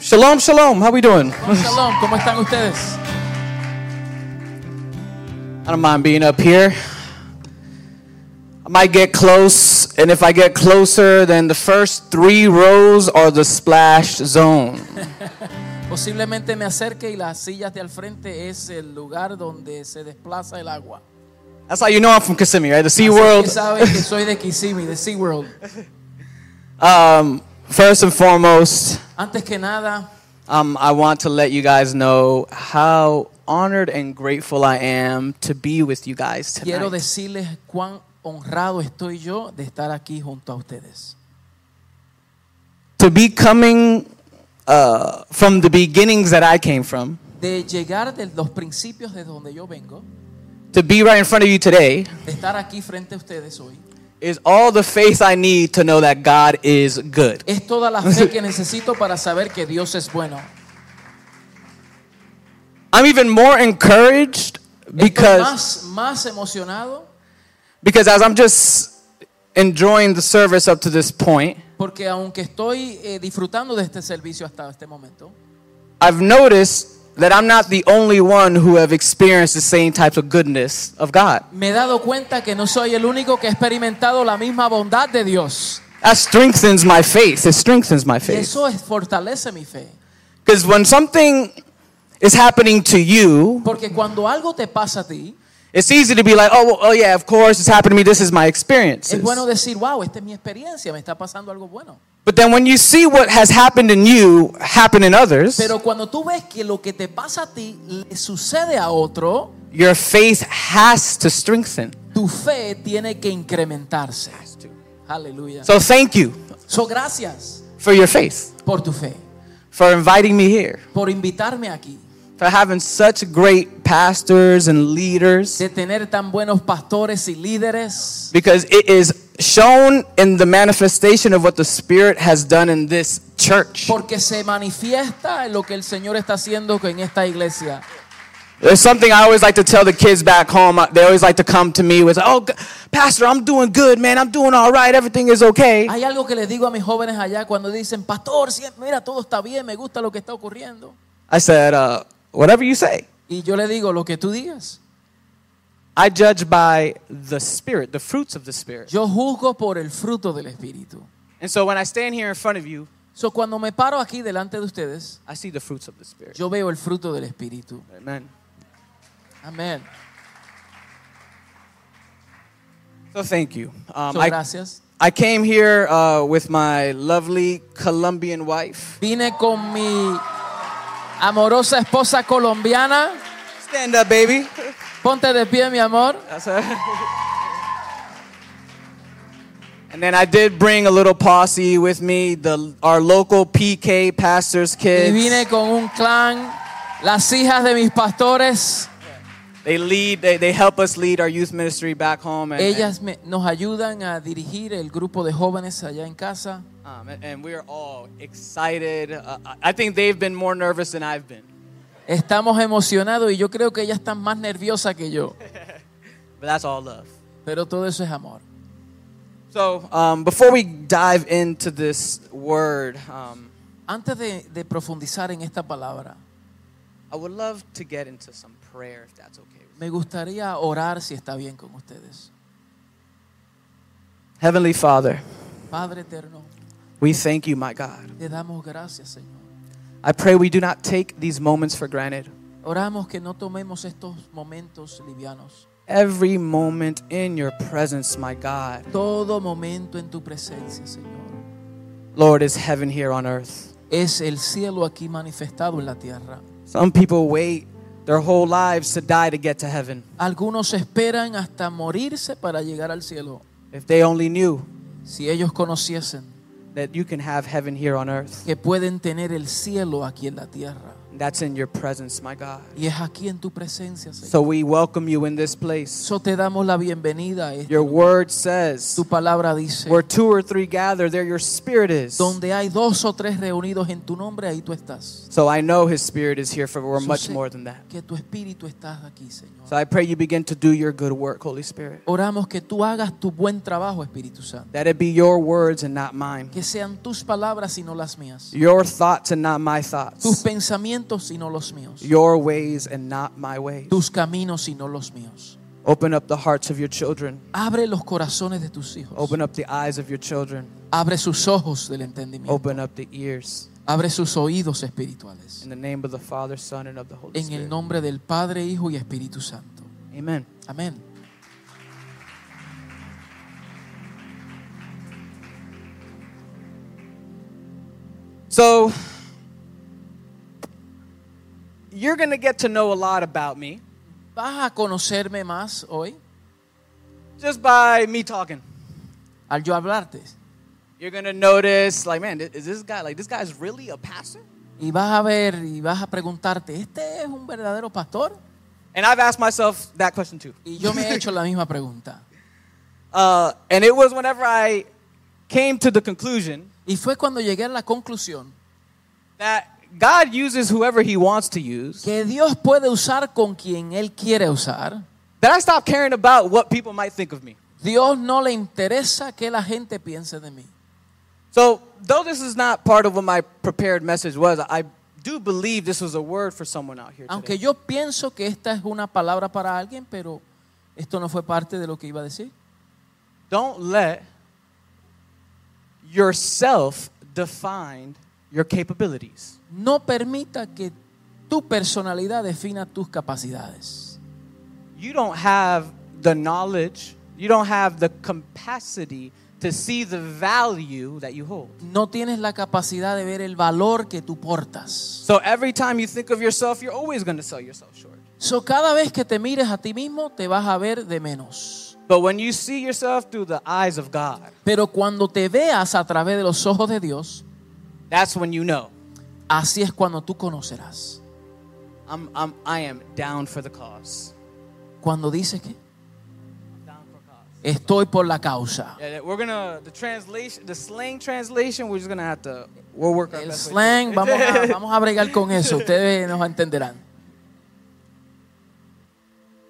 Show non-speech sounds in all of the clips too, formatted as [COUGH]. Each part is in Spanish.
Shalom, shalom. How we doing? Shalom, ¿cómo están ustedes? I don't mind being up here. I might get close, and if I get closer, then the first three rows are the splash zone. [LAUGHS] Posiblemente me acerque y las sillas de al frente es el lugar donde se desplaza el agua. That's how you know I'm from Kissimmee, right? The Sea World. que saben que soy de [LAUGHS] Kissimmee, de SeaWorld. Um, first and foremost, Antes que nada, um, I want to let you guys know how honored and grateful I am to be with you guys quiero tonight. decirles cuán honrado estoy yo de estar aquí junto a ustedes. To be coming uh, from the beginnings that I came from, De llegar de los principios de donde yo vengo, to be right in front of you today, de estar aquí frente a ustedes hoy, is all the faith I need to know that God is good. es toda la fe que necesito para saber que Dios es bueno. I'm even more encouraged Estoy because más, más emocionado because as I'm just enjoying the service up to this point, porque aunque estoy eh, disfrutando de este servicio hasta este momento, I've noticed that I'm not the only one who have experienced the same types of goodness of God. me he dado cuenta que no soy el único que ha experimentado la misma bondad de Dios. That strengthens my faith. It strengthens my Y faith. eso es- fortalece mi fe. Because when something is happening to you, Porque cuando algo te pasa a ti, it's easy to be like, oh, well, oh yeah, of course, it's happened to me. This is my experience. es bueno decir, wow, esta es mi experiencia, me está pasando algo bueno. But then when you see what has happened in you happen in others, Pero cuando tú ves que lo que te pasa a ti le sucede a otro, your faith has to strengthen. tu fe tiene que incrementarse. Aleluya. So thank you So, gracias for your faith, por tu fe, for inviting me here, por invitarme aquí, for having such great pastors and leaders, de tener tan buenos pastores y líderes. because it is shown in the manifestation of what the Spirit has done in this church. Porque se manifiesta en lo que el Señor está haciendo en esta iglesia. There's something I always like to tell the kids back home. They always like to come to me with, "Oh, Pastor, I'm doing good, man. I'm doing all right. Everything is okay." Hay algo que les digo a mis jóvenes allá cuando dicen, pastor, mira, todo está bien, me gusta lo que está ocurriendo. I said, uh, "Whatever you say." Y yo le digo, lo que tú digas. I judge by the Spirit, the fruits of the Spirit. Yo juzgo por el fruto del Espíritu. And so when I stand here in front of you, So, cuando me paro aquí delante de ustedes, I see the fruits of the Spirit. yo veo el fruto del Espíritu. Amen. Amén. So thank you. Um, So, I, gracias. I came here uh, with my lovely Colombian wife. Vine con mi amorosa esposa colombiana. Stand up, baby. Ponte de pie, mi amor. And then I did bring a little posse with me, the our local PK pastors' Y kids. vine con un clan, las hijas de mis pastores. They lead, they, they help us lead our youth ministry back home. And, Ellas me- nos ayudan a dirigir el grupo de jóvenes allá en casa. Um, and, and we're all excited. Uh, I think they've been more nervous than I've been. Estamos emocionados y yo creo que ellas están más nerviosas que yo. [LAUGHS] But that's all love. Pero todo eso es amor. So, um, before we dive into this word, um, Antes de, de profundizar en esta palabra, I would love to get into some prayer if that's okay. me gustaría orar si está bien con ustedes. Heavenly Father, Padre eterno, we thank you, my God. te damos gracias, Señor. I pray we do not take these moments for granted. Oramos que no tomemos estos momentos livianos. Every moment in your presence, my God. Todo momento en tu presencia, Señor. Lord, is heaven here on earth. Es el cielo aquí manifestado en la tierra. Some people wait their whole lives to die to get to heaven. Algunos esperan hasta morirse para llegar al cielo. If they only knew Si ellos conociesen that you can have heaven here on earth. que pueden tener el cielo aquí en la tierra. That's in your presence, my God. Y es aquí en tu presencia, Señor. So we welcome you in this place. So te damos la bienvenida a este Your word says, Tu palabra dice, where two or three gather, there your spirit is. donde hay dos o tres reunidos en tu nombre, ahí tú estás. So I know his spirit is here for we're So much more than that. Que tu espíritu está aquí, Señor. So I pray you begin to do your good work, Holy Spirit. Oramos que tú hagas tu buen trabajo, Espíritu Santo. That it be your words and not mine. Que sean tus palabras y no las mías. Your thoughts and not my Tus thoughts. Pensamientos y no los míos. Your ways and not my ways. Tus caminos y no los míos. Open up the hearts of your children. Abre los corazones de tus hijos. Open up the eyes of your children. Abre sus ojos del entendimiento. Open up the ears. Abre sus oídos espirituales. In the name of the Father, Son, and of the Holy En el Spirit. nombre del Padre, Hijo y Espíritu Santo. Amen. Amén. So, you're going to get to know a lot about me Vas a conocerme más hoy just by me talking. al yo hablarte. You're going to notice, like, man, is this guy, like, this guy's really a pastor? Y vas a ver y vas a preguntarte, ¿este es un verdadero pastor? And I've asked myself that question too. Y yo me he hecho la [LAUGHS] misma pregunta. Uh, and it was whenever I came to the conclusion Y fue cuando llegué a la conclusión that God uses whoever he wants to use, que Dios puede usar con quien Él quiere usar. that I stop caring about what people might think of me. Dios no le interesa que la gente piense de mí. So, though this is not part of what my prepared message was, I do believe this was a word for someone out here Aunque today. yo pienso que esta es una palabra para alguien, pero esto no fue parte de lo que iba a decir. Don't let yourself define your capabilities. No permita que tu personalidad defina tus capacidades. You don't have the knowledge, you don't have the capacity to see the value that you hold. No tienes la capacidad de ver el valor que tú portas. So every time you think of yourself, you're always going to sell yourself short. So cada vez que te mires a ti mismo te vas a ver de menos. But when you see yourself through the eyes of God, Pero cuando te veas a través de los ojos de Dios, that's when you know así es cuando tú conocerás. I'm, I'm, I am down for the cause. Cuando dices que Down for cause. estoy por la causa. Yeah, we're gonna the translation, the slang translation. We're just gonna have to. We'll work our El best way slang, through vamos a, [LAUGHS] vamos a bregar con eso. Ustedes nos entenderán.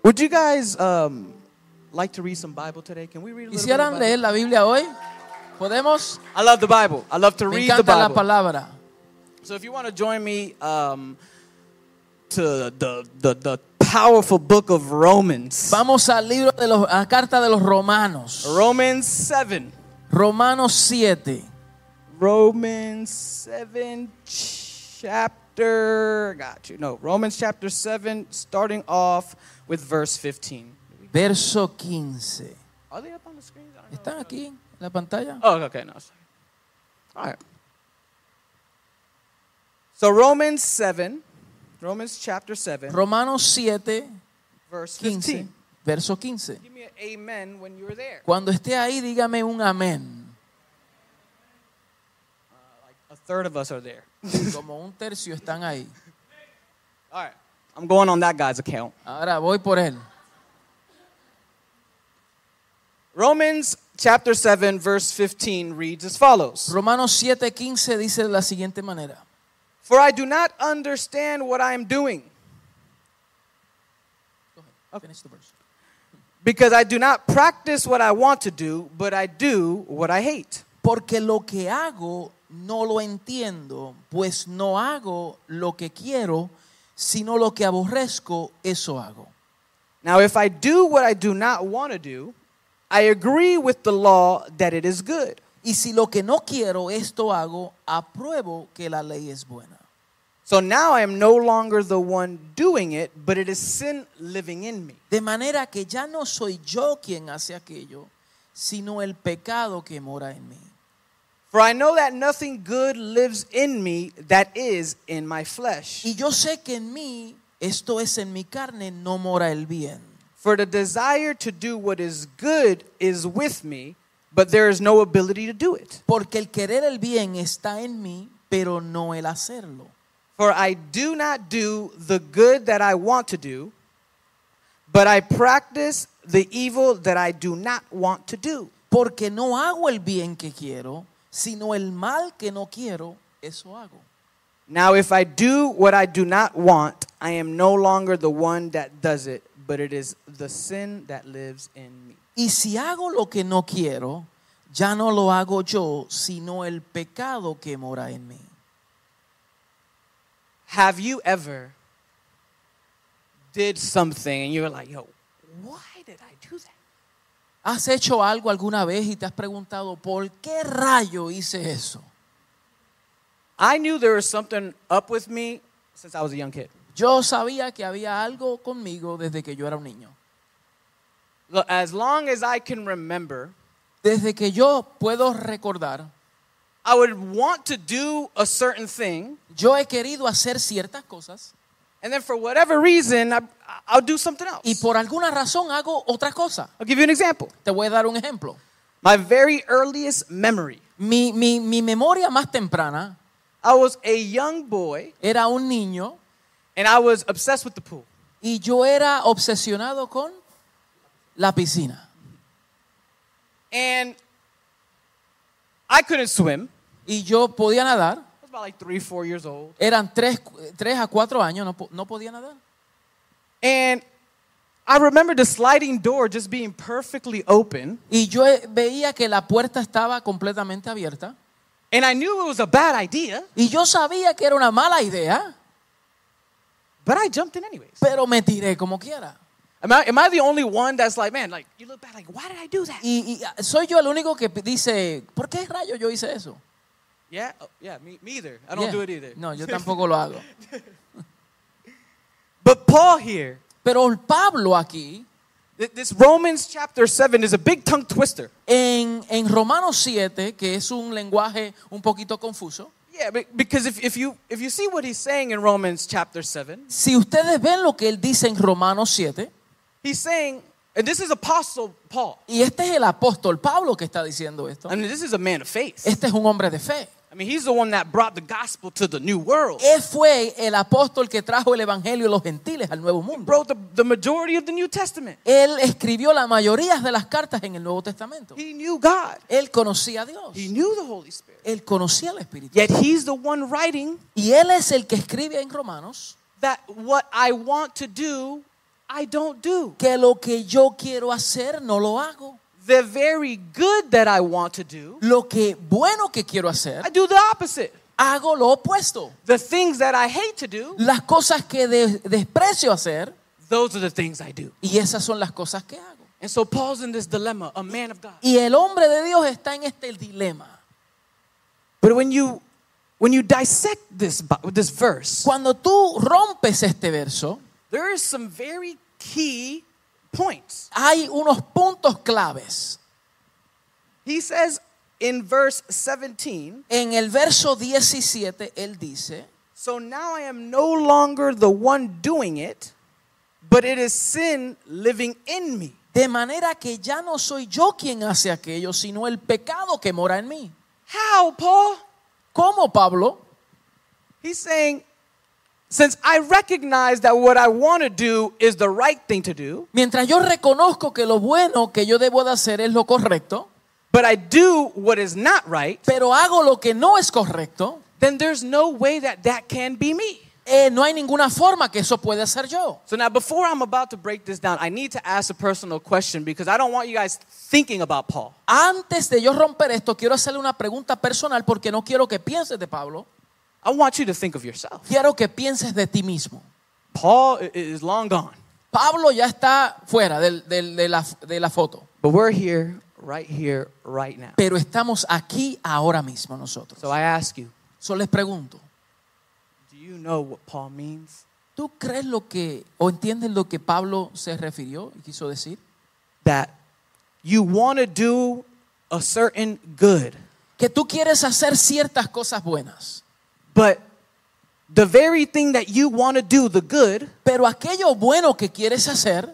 Would you guys um, like to read some Bible today? Can we read a little bit of ¿Quisieran leer la Biblia hoy? ¿Podemos? I love the Bible. I love to Me read the encanta la Bible. palabra. So if you want to join me um, to the, the the powerful book of Romans, Vamos al libro de los, a la carta de los Romanos. Romans seven, Romanos 7. Romans seven chapter. Got you. No, Romans chapter seven, starting off with verse fifteen. Verso 15. Are they up on the screen? I don't know. ¿Están aquí la pantalla? Oh, okay, no. sorry. All right. So Romans 7, Romans chapter 7, Romanos 7, verse 15. 15. Verso 15. Give me an amen when you're there. Cuando esté ahí, dígame un amén. Like a third of us are there. [LAUGHS] Como un tercio están ahí. All right. I'm going on that guy's account. Ahora voy por él. Romans chapter 7, verse 15 reads as follows Romanos 7, 15 dice de la siguiente manera. For I do not understand what I am doing, Finish the verse. because I do not practice what I want to do, but I do what I hate. Porque lo que hago no lo entiendo, pues no hago lo que quiero, sino lo que aborrezco, eso hago. Now, if I do what I do not want to do, I agree with the law that it is good. Y si lo que no quiero, esto hago, apruebo que la ley es buena. So now I am no longer the one doing it, but it is sin living in me. De manera que ya no soy yo quien hace aquello, sino el pecado que mora en mí. For I know that nothing good lives in me that is in my flesh. Y yo sé que en mí, esto es en mi carne, no mora el bien. For the desire to do what is good is with me, but there is no ability to do it. Porque el querer el bien está en mí, pero no el hacerlo. For I do not do the good that I want to do, but I practice the evil that I do not want to do. Porque no hago el bien que quiero, sino el mal que no quiero, eso hago. Now, if I do what I do not want, I am no longer the one that does it, but it is the sin that lives in me. Y si hago lo que no quiero, ya no lo hago yo, sino el pecado que mora en mí. Have you ever did something and you were like, yo, why did I do that? ¿Has hecho algo alguna vez y te has preguntado, ¿por qué rayo hice eso? I knew there was something up with me since I was a young kid. Yo sabía que había algo conmigo desde que yo era un niño. As long as I can remember, Desde que yo puedo recordar, I would want to do a certain thing, yo he querido hacer ciertas cosas and then for whatever reason, I, I'll do something else. y por alguna razón hago otra cosa. I'll give you an example. Te voy a dar un ejemplo. My very earliest memory Mi, mi, mi memoria más temprana I was a young boy, era un niño and I was obsessed with the pool. y yo era obsesionado con la piscina. And I couldn't swim. Y yo podía nadar. I was about like three, four years old. Eran tres, tres a cuatro años, no, no podía nadar. And I remember the sliding door just being perfectly open. Y yo eh, veía que la puerta estaba completamente abierta. And I knew it was a bad idea, Y yo sabía que era una mala idea, but I jumped in anyways. pero me tiré como quiera. Am I, am I the only one that's like, man, like, you look back, like, why did I do that? Y, y, ah, soy yo el único que dice, ¿por qué rayo yo hice eso? Yeah, oh, yeah, me, me either. I don't Yeah. do it either. No, yo tampoco lo hago. [LAUGHS] But Paul here, Pero el Pablo aquí, th- this Romans chapter 7 is a big tongue twister. en, en Romanos 7, que es un lenguaje un poquito confuso, Yeah, be- because if, if, you, if you see what he's saying in Romans chapter 7, si ustedes ven lo que él dice en Romanos 7, he's saying, and this is Apostle Paul. y este es el apóstol Pablo que está diciendo esto, mean, this is a man of faith. este es un hombre de fe. I mean, he's the one that brought the gospel to the new world. Él fue el apóstol que trajo el evangelio a los gentiles al nuevo mundo. Wrote the, the majority of the New Testament. Él escribió la mayoría de las cartas en el Nuevo Testamento. He knew God. Él conocía a Dios. He knew the Holy Spirit. Él conocía al Espíritu. Yet he's the one writing Y él es el que escribe en Romanos that what I want to do, I don't do. que lo que yo quiero hacer no lo hago. The very good that I want to do, Lo que bueno que quiero hacer, I do the opposite. hago lo opuesto. The things that I hate to do, Las cosas que de- desprecio hacer, those are the things I do. y esas son las cosas que hago. And so Paul's in this dilemma, a man of God. Y el hombre de Dios está en este dilema. But when you when you dissect this Bi- this verse, Cuando tú rompes este verso, there is some very key points. hay unos puntos claves. He says in verse 17, En el verso 17 él dice, So now I am no longer the one doing it, but it is sin living in me. de manera que ya no soy yo quien hace aquello, sino el pecado que mora en mí. How, Paul? ¿Cómo, Pablo? He's saying, since I recognize that what I want to do is the right thing to do, Mientras yo reconozco que lo bueno que yo debo de hacer es lo correcto, but I do what is not right, pero hago lo que no es correcto, then there's no way that that can be me. eh, no hay ninguna forma que eso pueda ser yo. So now, before I'm about to break this down, I need to ask a personal question because I don't want you guys thinking about Paul. Antes de yo romper esto, quiero hacerle una pregunta personal porque no quiero que pienses de Pablo, I want you to think of yourself. quiero que pienses de ti mismo. Paul is long gone, Pablo ya está fuera del- del- de, la, de la foto, but we're here, right here, right now. pero estamos aquí ahora mismo nosotros. So I ask you, Solo les pregunto, do you know what Paul means? ¿tú crees lo que o entiendes lo que Pablo se refirió y quiso decir? That you want to do a certain good, Que tú quieres hacer ciertas cosas buenas, but the very thing that you want to do, the good, pero aquello bueno que quieres hacer,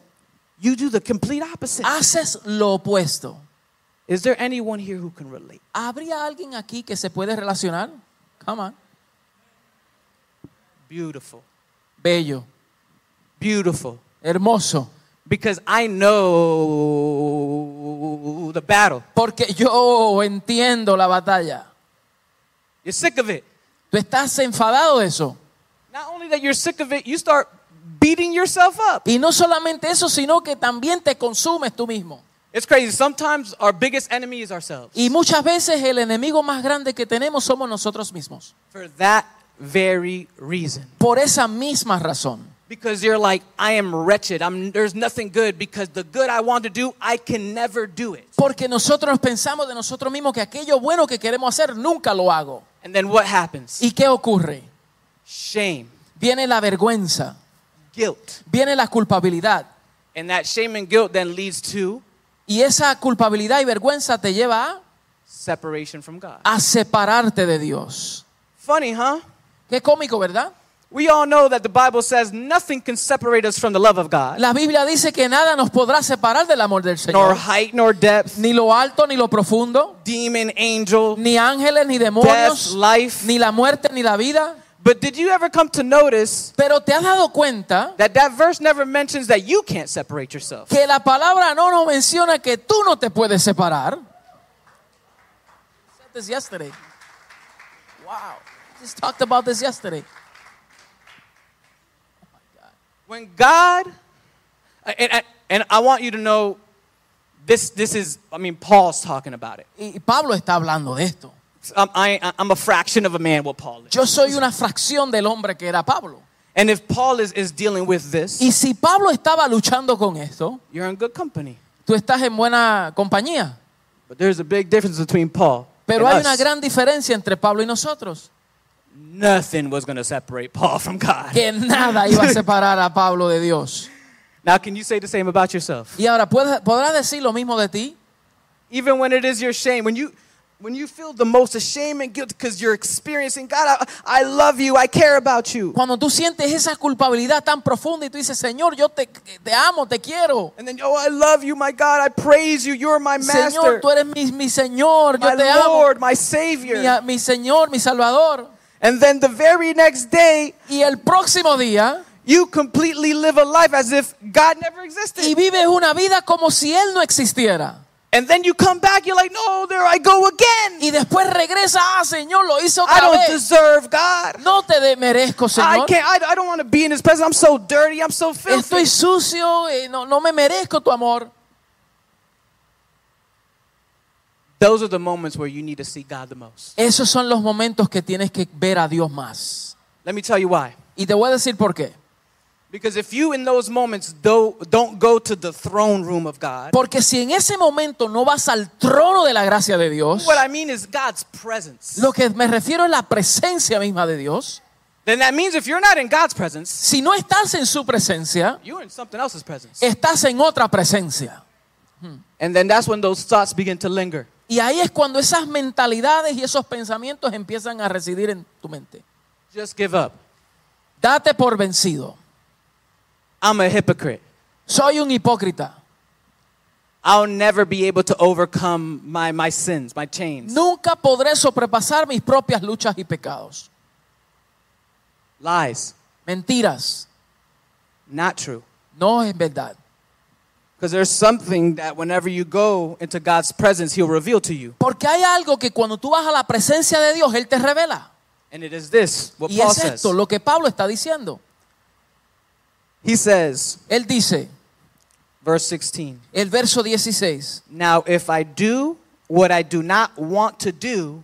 you do the complete opposite. haces lo opuesto. Is there anyone here who can relate? ¿Habría alguien aquí que se puede relacionar? Come on. Beautiful. bello, Beautiful. hermoso. Because I know the battle. Porque yo entiendo la batalla. You're sick of it. Tú estás enfadado de eso. Not only that you're sick of it, you start beating yourself up. Y no solamente eso, sino que también te consumes tú mismo. It's crazy. Sometimes our biggest enemy is ourselves. Y muchas veces el enemigo más grande que tenemos somos nosotros mismos. For that very reason. Por esa misma razón. Because you're like, I am wretched. I'm, there's nothing good because the good I want to do, I can never do it. Porque nosotros pensamos de nosotros mismos que aquello bueno que queremos hacer nunca lo hago. And then what happens? ¿Y qué ocurre? Shame, Viene la vergüenza, guilt. viene la culpabilidad. And that shame and guilt then leads to Y esa culpabilidad y vergüenza te lleva a, separation from God. a separarte de Dios. Funny, huh? Qué cómico, ¿verdad? We all know that the Bible says nothing can separate us from the love of God. La Biblia dice que nada nos podrá separar del amor del Señor. Nor height, nor depth, Ni lo alto, ni lo profundo, demon, angel, ni ángeles, ni demonios. death, life. ni la muerte, ni la vida. But did you ever come to notice Pero te has dado cuenta that that verse never mentions that you can't separate yourself? que la palabra no nos menciona que tú no te puedes separar. Said this yesterday. Wow. Just talked about this yesterday. When God, and, and, I want you to know this, this is, I mean, Paul's talking about it. Y Pablo está hablando de esto. I'm, I, I'm a fraction of a man, what Paul is. Yo soy una fracción del hombre que era Pablo. And if Paul is, is dealing with this, Y si Pablo estaba luchando con esto, you're in good company. tú estás en buena compañía. But there's a big difference between Paul Pero hay us. una gran diferencia entre Pablo y nosotros. Nothing was going to separate Paul from God. Que nada iba a [LAUGHS] separar a Pablo de Dios. Now, can you say the same about yourself? Y ahora, ¿puedes- ¿podrás decir lo mismo de ti? Even when it is your shame, when you when you feel the most ashamed and guilt because you're experiencing God, I, I love you, I care about you. Cuando tú sientes esa culpabilidad tan profunda y tú dices, Señor, yo te, te amo, te quiero. And then, oh, I love you, my God, I praise you, you're my master, Señor, tú eres mi, mi Señor, yo my te amo. My Lord, my Savior. Mi, mi Señor, mi Salvador. And then the very next day, Y el próximo día, you completely live a life as if God never y existed. vives una vida como si Él no existiera. And then you come back, you're like, no, there I go again. Y después regresa, ah, Señor, lo I otra don't vez. deserve God. No te de- merezco, I Señor. can't. I, I don't want to be in His presence. I'm so dirty. I'm so filthy. Estoy sucio, eh, no, no me merezco tu amor. Those are the moments where you need to see God the most. Esos son los momentos que tienes que ver a Dios más. Let me tell you why. Y te voy a decir por qué. Because if you in those moments do, don't go to the throne room of God, Porque si en ese momento no vas al trono de la gracia de Dios, what I mean is God's presence. lo que me refiero es la presencia misma de Dios. Then that means if you're not in God's presence, Si no estás en su presencia, you're in something else's presence. estás en otra presencia. And then that's when those thoughts begin to linger. Y ahí es cuando esas mentalidades y esos pensamientos empiezan a residir en tu mente. Just give up. Date por vencido. I'm a hypocrite. Soy un hipócrita. I'll never be able to overcome my, my sins, my chains. Nunca podré sobrepasar mis propias luchas y pecados. Lies. Mentiras. Not true. No es verdad. Because there's something that whenever you go into God's presence, He'll reveal to you. Porque hay algo que cuando tú vas a la presencia de Dios, Él te revela. And it is this, what Y Paul es says. esto lo que Pablo está diciendo. He says, Él dice, verse 16, el verso 16, Now if I do what I do not want to do,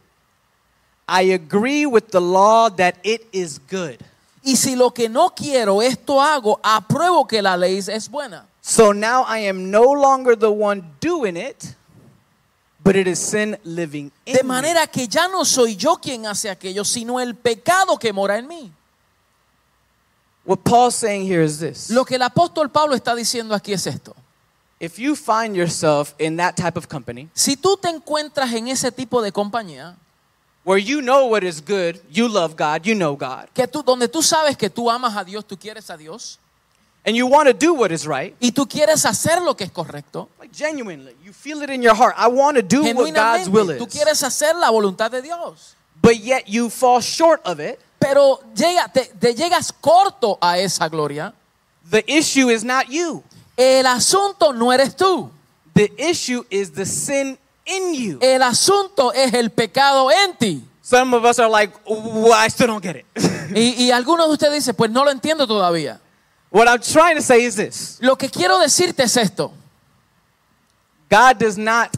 I agree with the law that it is good. y si lo que no quiero esto hago, apruebo que la ley es buena. So now I am no longer the one doing it, but it is sin living in De me. manera que ya no soy yo quien hace aquello, sino el pecado que mora en mí. What Paul's saying here is this. Lo que el apóstol Pablo está diciendo aquí es esto. If you find yourself in that type of company Si tú te encuentras en ese tipo de compañía, where you know what is good, you love God, you know God, que tú, donde tú sabes que tú amas a Dios, tú quieres a Dios, and you want to do what is right, y tú quieres hacer lo que es correcto, like genuinely, you feel it in your heart. I want to do what God's will genuinamente, tú is. quieres hacer la voluntad de Dios. But yet you fall short of it Pero pero llega, te, te llegas corto a esa gloria. The issue is not you. El asunto no eres tú. The issue is the sin in you. El asunto es el pecado en ti. Some of us are like, well, I still don't get it. [LAUGHS] Y, y algunos de ustedes dicen, pues no lo entiendo todavía. What I'm trying to say is this Lo que quiero decirte es esto. God does not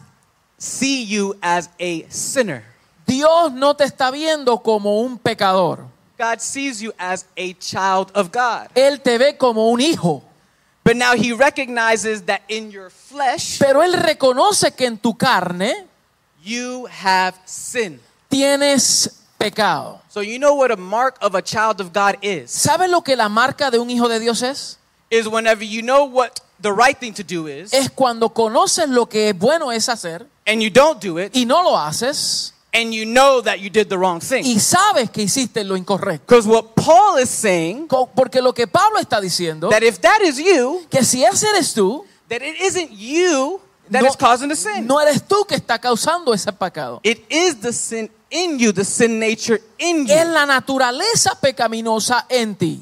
see you as a sinner, Dios no te está viendo como un pecador. God sees you as a child of God. Él te ve como un hijo. But now He recognizes that in your flesh, Pero Él reconoce que en tu carne you have sin. tienes pecado. So, you know what a mark of a child of God is? ¿Sabes lo que la marca de un hijo de Dios es? Is whenever you know what the right thing to do is, Es cuando conoces lo que bueno es hacer and you don't do it, y no lo haces and you know that you did the wrong thing. y sabes que hiciste lo incorrecto. Because what Paul is saying, Porque lo que Pablo está diciendo, that if that is you, que si ese eres tú, that it isn't you that no, is causing the sin. no eres tú que está causando ese pecado. It is the sin in you, the sin nature in Es you. la naturaleza pecaminosa en ti.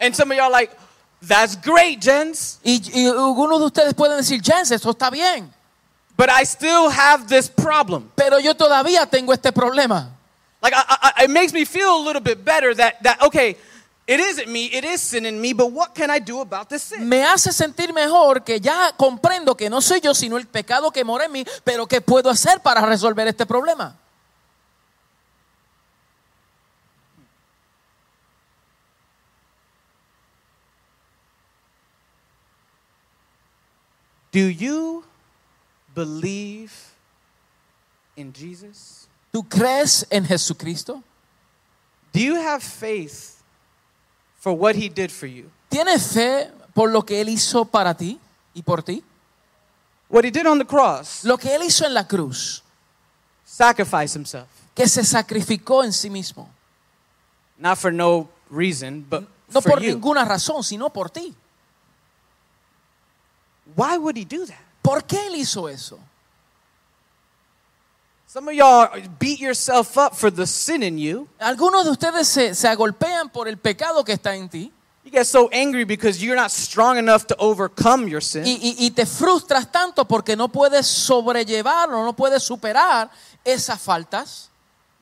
And some of y'all are like, that's great, Jens, Y, y algunos de ustedes pueden decir, Jens, eso está bien. but I still have this problem. Pero yo todavía tengo este problema. Like, I, I, it makes me feel a little bit better that, that, okay, it isn't me, it is sin in me, but what can I do about this sin? Me hace sentir mejor que ya comprendo que no soy yo, sino el pecado que mora en mí, pero ¿qué puedo hacer para resolver este problema? Do you believe in Jesus? ¿Tú crees en Jesucristo? Do you have faith for what he did for you? ¿Tienes fe por lo que Él hizo para ti y por ti? What he did on the cross, Lo que Él hizo en la cruz, sacrifice himself. que se sacrificó en sí mismo. Not for no reason, but No for por you. ninguna razón, sino por ti. Why would he do that? ¿Por qué Él hizo eso? Some of y'all beat yourself up for the sin in you. Algunos de ustedes se, se agolpean por el pecado que está en ti You get so angry because you're not strong enough to overcome your sin. y, y- y te frustras tanto porque no puedes sobrellevarlo, no puedes superar esas faltas.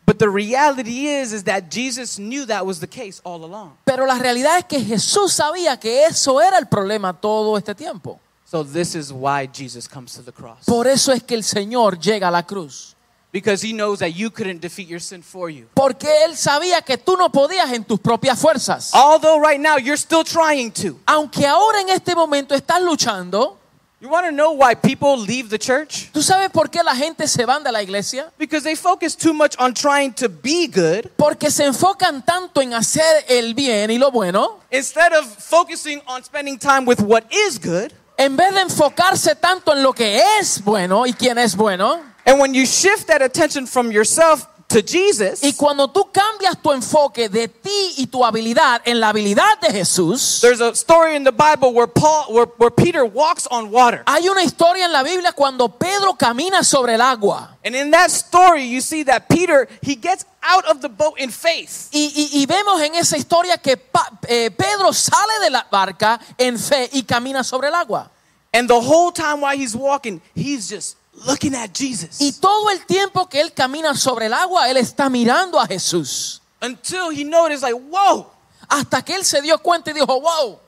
But the reality is is that Jesus knew that was the case all along. Pero la realidad es que Jesús sabía que eso era el problema todo este tiempo. So this is why Jesus comes to the cross. Por eso es que el Señor llega a la cruz. Because he knows that you couldn't defeat your sin for you. Porque Él sabía que tú no podías en tus propias fuerzas. Although right now you're still trying to. Aunque ahora en este momento estás luchando, You want to know why people leave the church? ¿tú sabes por qué la gente se van de la iglesia? Because they focus too much on trying to be good Porque se enfocan tanto en hacer el bien y lo bueno, instead of focusing on spending time with what is good. En vez de enfocarse tanto en lo que es bueno y quién es bueno. And when you shift that attention from yourself to Jesus, Y cuando tú cambias tu enfoque de ti y tu habilidad en la habilidad de Jesús, there's a story in the Bible where Paul where, where Peter walks on water. hay una historia en la Biblia cuando Pedro camina sobre el agua. And in that story you see that Peter he gets out of the boat in faith. Y, y- y vemos en esa historia que Pa- eh, Pedro sale de la barca en fe y camina sobre el agua. And the whole time while he's walking, he's just looking at Jesus. Y todo el tiempo que él camina sobre el agua, él está mirando a Jesús. Until he noticed like, "Whoa, Hasta que él se dio cuenta y dijo, wow,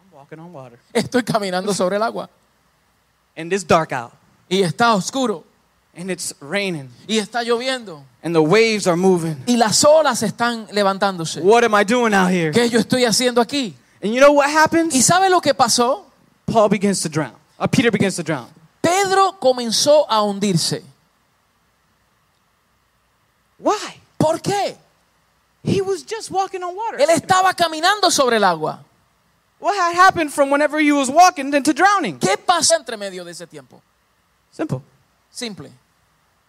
I'm walking on water." estoy caminando sobre el agua. And it's dark out. Y está oscuro. And it's raining. Y está lloviendo. And the waves are moving. Y las olas están levantándose. What am I doing out here? ¿Qué yo estoy haciendo aquí? And you know what ¿Y happens? sabe lo que pasó? Paul begins to drown. Uh, Peter begins to drown. Pedro comenzó a hundirse. Why? ¿Por qué? He was just walking on water. Él estaba caminando sobre el agua. What had happened from whenever he was walking into drowning? ¿Qué pasó entre medio de ese tiempo? Simple. Simple.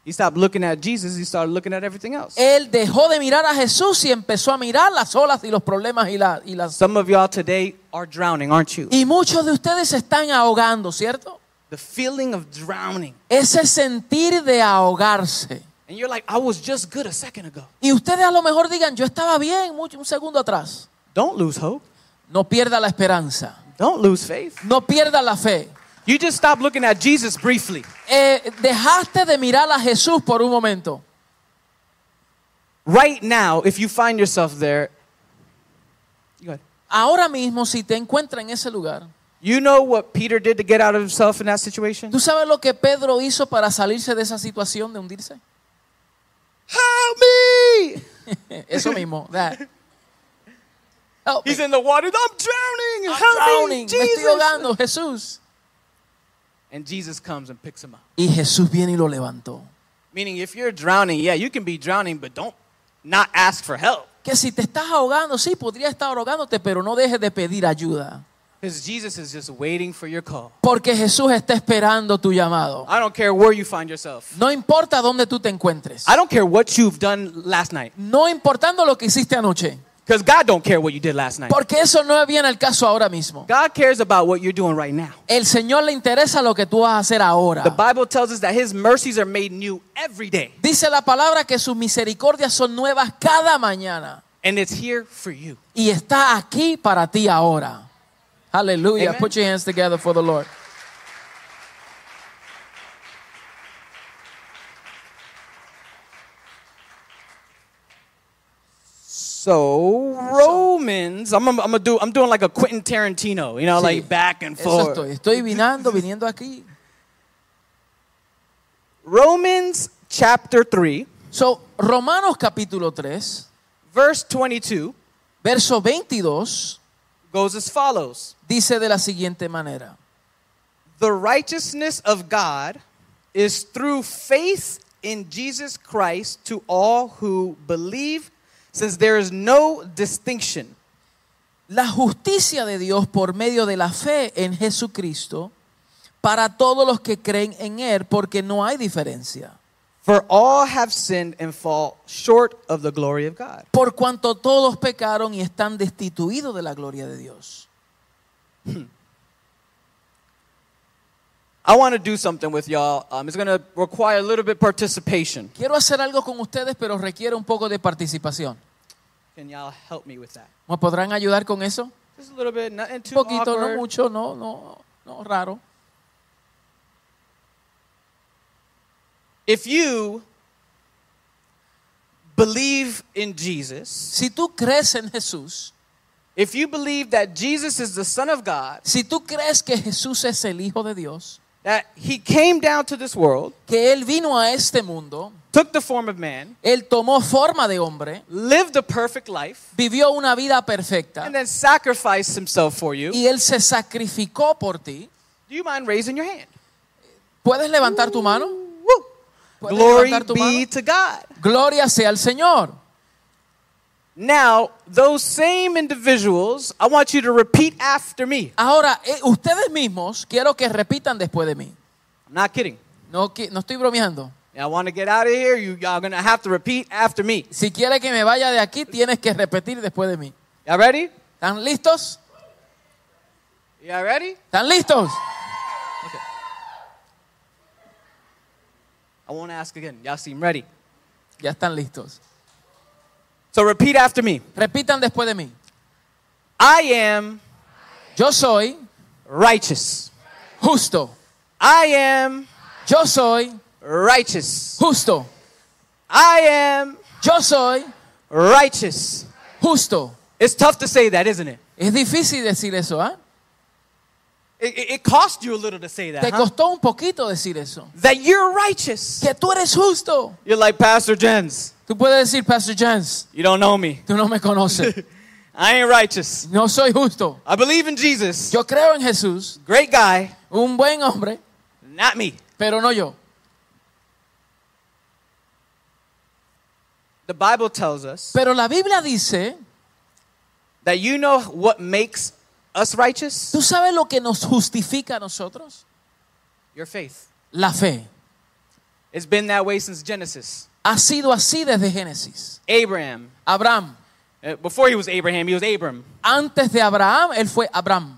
He stopped looking at Jesus, he started looking at everything else. Él dejó de mirar a Jesús y empezó a mirar las olas y los problemas y, la- y las... Some of y'all today are drowning, aren't you? Y muchos de ustedes se están ahogando, ¿cierto? The feeling of drowning. Ese sentir de ahogarse. And you're like, I was just good a second ago. Y ustedes a lo mejor digan, yo estaba bien mucho, un segundo atrás. Don't lose hope. No pierda la esperanza. Don't lose faith. No pierda la fe. You just stop looking at Jesus briefly. Eh, dejaste de mirar a Jesús por un momento. Right now, if you find yourself there, go ahead. Ahora mismo, si te encuentras en ese lugar, You know what Peter did to get out of himself in that situation? ¿tú sabes lo que Pedro hizo para salirse de esa situación de hundirse? Help me! [LAUGHS] Eso mismo. that. Help [LAUGHS] me. He's in the water. I'm drowning. I'm Help drowning. me, Me estoy Jesus. ahogando, Jesús. And Jesus comes and picks him up. Y Jesús viene y lo levantó. Meaning, if you're drowning, yeah, you can be drowning, but don't not ask for help. Que si te estás ahogando, sí, podría estar ahogándote, pero no dejes de pedir ayuda. Because Jesus is just waiting for your call. Porque Jesús está esperando tu llamado. I don't care where you find yourself. No importa dónde tú te encuentres. I don't care what you've done last night. No importando lo que hiciste anoche. Because God don't care what you did last night. Porque eso no viene al caso ahora mismo. God cares about what you're doing right now. El Señor le interesa lo que tú vas a hacer ahora. The Bible tells us that his mercies are made new every day. Dice la palabra que sus misericordias son nuevas cada mañana. And it's here for you. Y está aquí para ti ahora. Aleluya. Amen. Put your hands together for the Lord. So Romans, I'm, I'm gonna do. I'm doing like a Quentin Tarantino, you know, Sí. like back and forth. estoy. Estoy vinando, viniendo aquí. Romans chapter three, So, Romanos capítulo 3, verse 22 verso 22, goes as follows: dice de la siguiente manera. The righteousness of God is through faith in Jesus Christ to all who believe, since there is no distinction. La justicia de Dios por medio de la fe en Jesucristo para todos los que creen en Él, porque no hay diferencia. For all have sinned and fall short of the glory of God. Por cuanto todos pecaron y están destituidos de la gloria de Dios. I want to do something with y'all. Um, it's going to require a little bit participation. Quiero hacer algo con ustedes, pero requiere un poco de participación. Can y'all help me with that? ¿Me podrán ayudar con eso? Just a little bit, nothing Un too poquito, awkward. no mucho, no, no, no raro. If you believe in Jesus, Si tú crees en Jesús, if you believe that Jesus is the Son of God, si tú crees que Jesús es el Hijo de Dios, that He came down to this world, que Él vino a este mundo, took the form of man, Él tomó forma de hombre, lived a perfect life, vivió una vida perfecta and then sacrificed Himself for you, y Él se sacrificó por ti. do you mind raising your hand? ¿Puedes levantar tu mano? Woo! ¿Puedes Glory levantar tu be mano? to God. Gloria sea al Señor. Now, those same individuals, I want you to repeat after me. Ahora, eh, ustedes mismos quiero que repitan después de mí. I'm not kidding. No, no estoy bromeando. I want to get out of here. You, y'all gonna have to repeat after me. Si quiere que me vaya de aquí, tienes que repetir después de mí. Y'all ready? ¿Están listos? Y'all ready? ¿Están listos? I won't ask again. Y'all seem ready. Ya están listos. So repeat after me. Repitan después de mí. I am Yo soy righteous. justo. I am Yo soy righteous. justo. I am Yo soy righteous. justo. It's tough to say that, isn't it? Es difícil decir eso, ¿ah? It, it, it cost you a little to say that. Te huh? costó un poquito decir eso. That you're righteous. Que tú eres justo. You're like Pastor Jens. Tú puedes decir, Pastor Jans, You don't know me. tú no me conoces. [LAUGHS] I ain't righteous. No soy justo. I believe in Jesus. Yo creo en Jesús, Great guy. un buen hombre, Not me. pero no yo. The Bible tells us Pero la Biblia dice, that you know what makes us righteous? ¿tú sabes lo que nos justifica a nosotros? Your faith. La fe. It's been that way since Genesis. Ha sido así desde Génesis. Abraham. Abraham. Uh, Before he was Abraham, he was Abram. Antes de Abraham, él fue Abraham.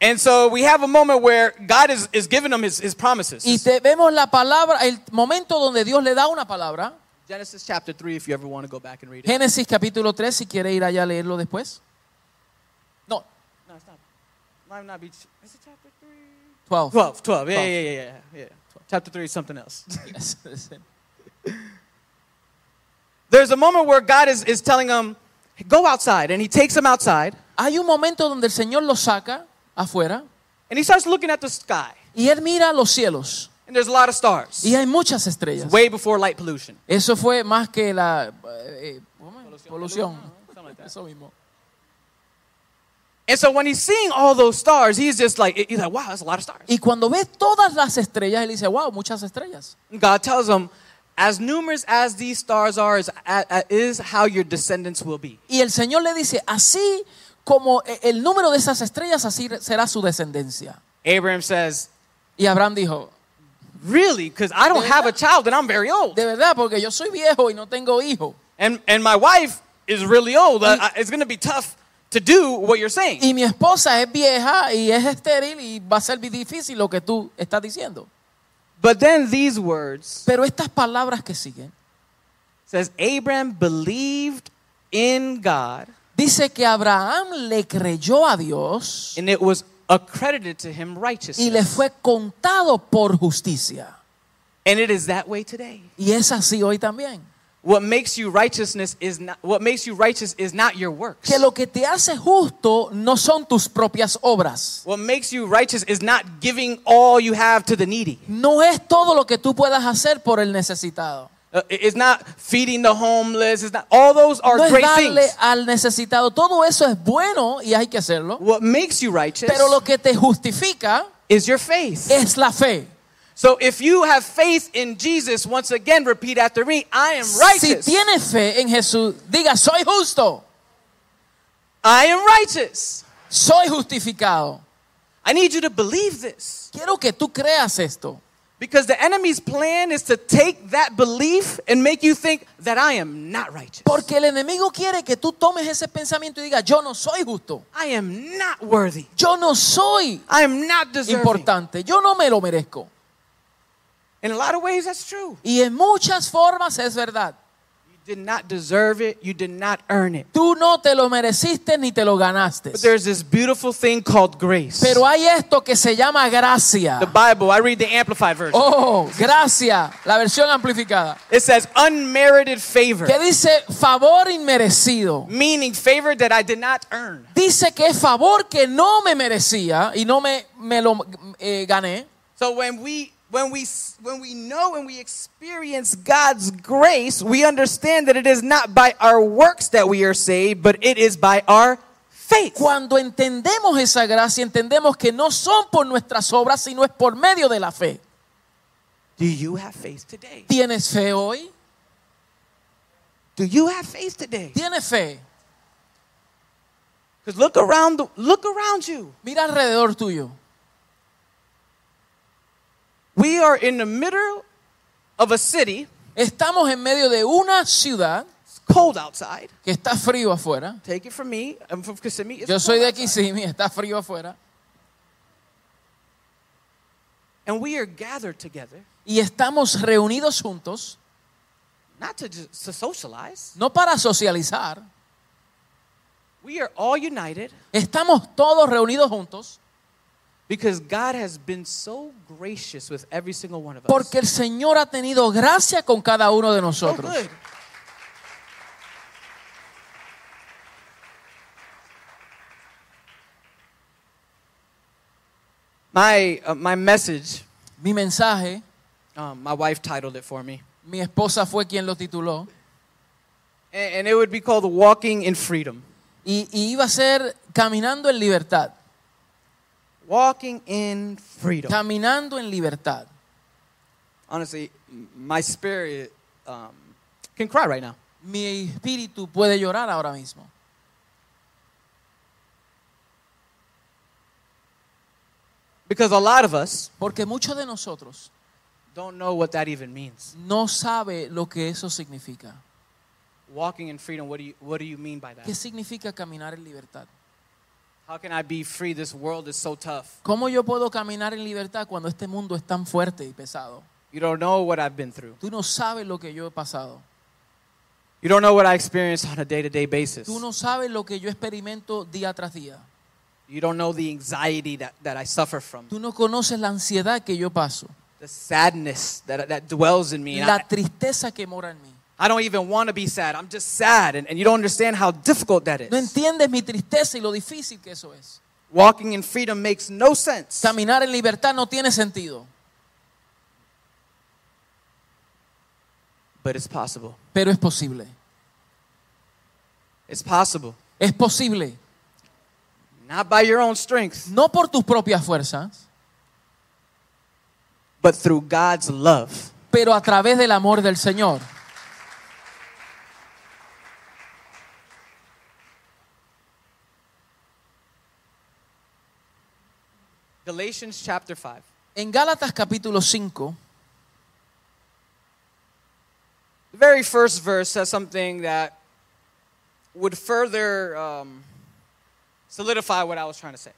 And so we have a moment where God is, is giving him his, his promises. Y te, vemos la palabra, el momento donde Dios le da una palabra. Genesis chapter 3, if you ever want to go back and read it. Génesis capítulo 3, si quiere ir allá a leerlo después. No, No, it's not. Might not be. Is it chapter 3? 12. 12, 12. Yeah, 12. yeah, yeah, yeah, yeah. Chapter 3 is something else. [LAUGHS] Yes. There's a moment where God is, is telling him, go outside. And he takes him outside. Hay un momento donde el Señor lo saca afuera And he starts looking at the sky. y él mira los cielos And there's a lot of stars. y hay muchas estrellas. Way before light pollution. Eso fue más que la eh, ¿cómo es? polución. Something like that. Eso mismo. And so when he's seeing all those stars, he's just like, he's like, wow, that's a lot of stars. Y cuando ve todas las estrellas, él dice, wow, muchas estrellas. And God tells him, as numerous as these stars are, is, is how your descendants will be. Y el Señor le dice, así como e- el número de esas estrellas, así será su descendencia. Abraham says, Y Abraham dijo, really? Because I don't have a child and I'm very old. de verdad, porque yo soy viejo y no tengo hijo. And, and my wife is really old. It's going to be tough to do what you're saying. Y mi esposa es vieja y es estéril y va a ser difícil lo que tú estás diciendo. But then these words Pero estas palabras que siguen, says Abraham believed in God dice que Abraham le creyó a Dios and it was accredited to him righteousness. y le fue contado por justicia. And it is that way today. Y es así hoy también. What makes you righteousness is not what makes you righteous is not your works. Que lo que te hace justo no son tus propias obras. What makes you righteous is not giving all you have to the needy. No es todo lo que tú puedas hacer por el necesitado. Uh, it's not feeding the homeless. It's not all those are No es great darle things. al necesitado. Todo eso es bueno y hay que hacerlo. What makes you righteous Pero lo que te justifica is your faith. es la fe. So if you have faith in Jesus, once again repeat after me, I am righteous. Si tienes fe en Jesús, diga, soy justo, I am righteous. soy justificado. I need you to believe this. Quiero que tú creas esto. Because the enemy's plan is to take that belief and make you think that I am not righteous. Porque el enemigo quiere que tú tomes ese pensamiento y digas, yo no soy justo, I am not worthy. yo no soy I am not deserving. importante, yo no me lo merezco. In a lot of ways, that's true. Y en muchas formas es verdad. You did not deserve it. You did not earn it. Tú no te lo mereciste ni te lo ganaste. But there's this beautiful thing called grace. Pero hay esto que se llama gracia. the Bible, I read the Amplified version. Oh, gracia, la versión amplificada. It says unmerited favor, Que dice favor inmerecido. meaning favor that I did not earn. Dice que es favor que no me merecía y no me, me lo eh, gané. So when we when we when we know and we experience God's grace, we understand that it is not by our works that we are saved, but it is by our faith. Cuando entendemos esa gracia, entendemos que no son por nuestras obras, sino es por medio de la fe. Do you have faith today? ¿Tienes fe hoy? Do you have faith today? ¿Tienes fe? Because look around the, look around you. Mira alrededor tuyo. We are in the middle of a city. Estamos en medio de una ciudad It's cold outside. que está frío afuera. Take it from me. I'm from Kissimmee. It's Yo soy de. Kissimmee, está frío afuera. And we are gathered together, Y estamos reunidos juntos, not to just to socialize. no para socializar. We are all united Estamos todos reunidos juntos because God has been so gracious with every single one of us. porque el Señor ha tenido gracia con cada uno de So nosotros. good. My uh, my message, Mi mensaje, um, my wife titled it for me, mi esposa fue quien lo tituló, and, and it would be called "Walking in Freedom." y, y iba a ser Caminando en Libertad. Walking in freedom. Caminando en libertad. Honestly, my spirit um, can cry right now. Mi espíritu puede llorar ahora mismo. Because a lot of us Porque muchos de nosotros don't know what that even means. no sabe lo que eso significa. Walking in freedom, what do you, what do you mean by that? ¿Qué significa caminar en libertad? How can I be free? This world is so tough. ¿Cómo yo puedo caminar en libertad cuando este mundo es tan fuerte y pesado? You don't know what I've been through. Tú no sabes lo que yo he pasado. You don't know what I experience on a day to day basis. Tú no sabes lo que yo experimento día tras día. You don't know the anxiety that, that I suffer from, Tú no conoces la ansiedad que yo paso, the sadness that, that dwells in me. La tristeza que mora en mí. I don't even want to be sad. I'm just sad. And, and you don't understand how difficult that No is. entiendes mi tristeza y lo difícil que eso es. Walking in freedom makes no sense. Caminar en libertad no tiene sentido, But it's possible. pero es posible. It's possible. Es posible. Not by your own strength, No por tus propias fuerzas, but through God's love. pero a través del amor del Señor. Galatians chapter 5. En Gálatas capítulo 5, The very first verse says something that would further um, solidify what I was trying to say.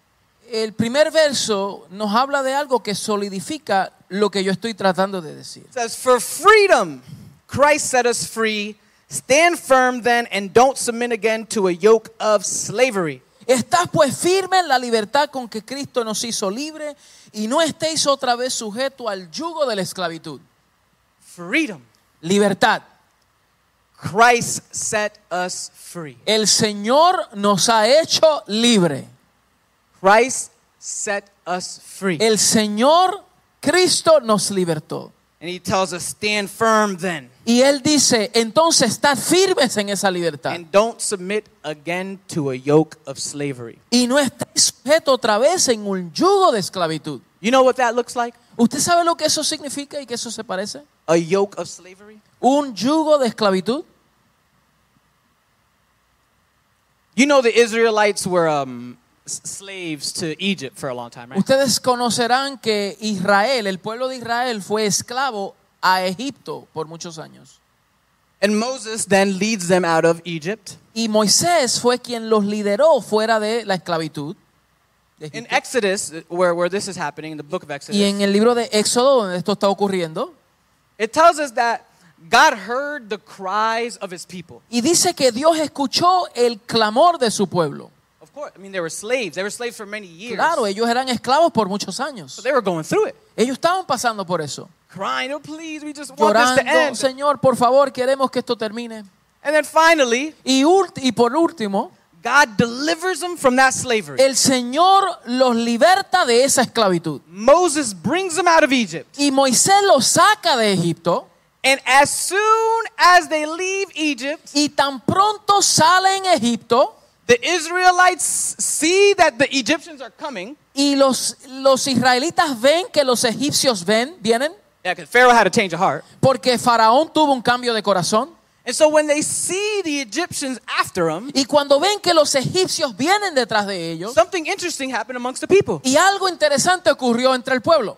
el primer verso nos habla de algo que solidifica lo que yo estoy tratando de decir. It says, For freedom, Christ set us free. Stand firm then and don't submit again to a yoke of slavery. Estás pues firme en la libertad con que Cristo nos hizo libre y no estéis otra vez sujeto al yugo de la esclavitud. Freedom. Libertad. Christ set us free. El Señor nos ha hecho libre. Christ set us free. El Señor Cristo nos libertó. And he tells us, Stand firm then Y Él dice, entonces estad firmes en esa libertad. and don't submit again to a yoke of slavery. Y no estéis sujeto otra vez en un yugo de esclavitud. You know what that looks like? ¿Usted sabe lo que eso significa y que eso se parece? A yoke of slavery? Un yugo de esclavitud. You know the Israelites were um, slaves to Egypt for a long time, right? Ustedes conocerán que Israel, el pueblo de Israel, fue esclavo a Egipto por muchos años. And Moses then leads them out of Egypt. Y Moisés fue quien los lideró fuera de la esclavitud. de In. Exodus, where, where this is happening, in the book of Exodus, Y en el libro de Éxodo, donde esto está ocurriendo, it tells us that God heard the cries of his people. y dice que Dios escuchó el clamor de su pueblo. Of course, I mean, they were slaves. They were slaves for many years. Claro, ellos eran esclavos por muchos años. So they were going through it, Ellos estaban pasando por eso. Crying, oh, please, we just want this to Llorando, end. Señor, por favor, queremos que esto termine. And then finally, Y, ult- y por último, God delivers them from that slavery. el Señor los liberta de esa esclavitud. Moses brings them out of Egypt. Y Moisés los saca de Egipto And as soon as they leave Egypt, y tan pronto salen Egipto the Israelites see that the Egyptians are coming. y los, los israelitas ven que los egipcios ven, vienen, Yeah, because Pharaoh had a change of heart. porque Faraón tuvo un cambio de corazón. And so when they see the Egyptians after them, Y cuando ven que los egipcios vienen detrás de ellos, something interesting happened amongst the people. y algo interesante ocurrió entre el pueblo.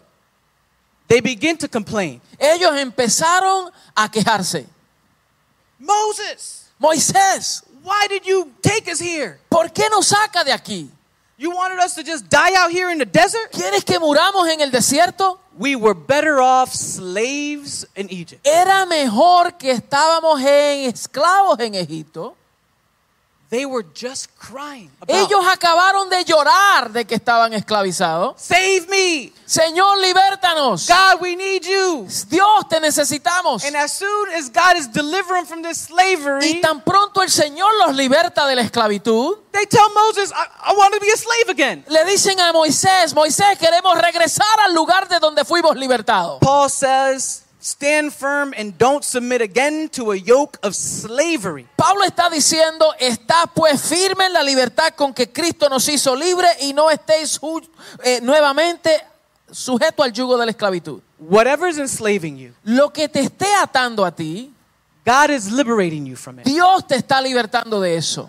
They begin to complain. Ellos empezaron a quejarse. Moses, Moisés, why did you take us here? ¿por qué nos saca de aquí? You wanted us to just die out here in the desert? ¿Quieres que muramos en el desierto? We were better off slaves in Egypt. Era mejor que estábamos en esclavos en Egipto. They were just crying Ellos acabaron de llorar de que estaban esclavizados. Save me! Señor, libértanos. God, we need you! Dios, te necesitamos. And as soon as God is delivering from this slavery, Y tan pronto el Señor los liberta de la esclavitud, they tell Moses, I, I want to be a slave again. le dicen a Moisés, Moisés, queremos regresar al lugar de donde fuimos libertados. Paul says, stand firm and don't submit again to a yoke of slavery. Pablo está diciendo, está pues firme en la libertad con que Cristo nos hizo libre y no estéis eh, nuevamente sujeto al yugo de la esclavitud. Whatever's enslaving you, Lo que te esté atando a ti, God is liberating you from it. Dios te está libertando de eso.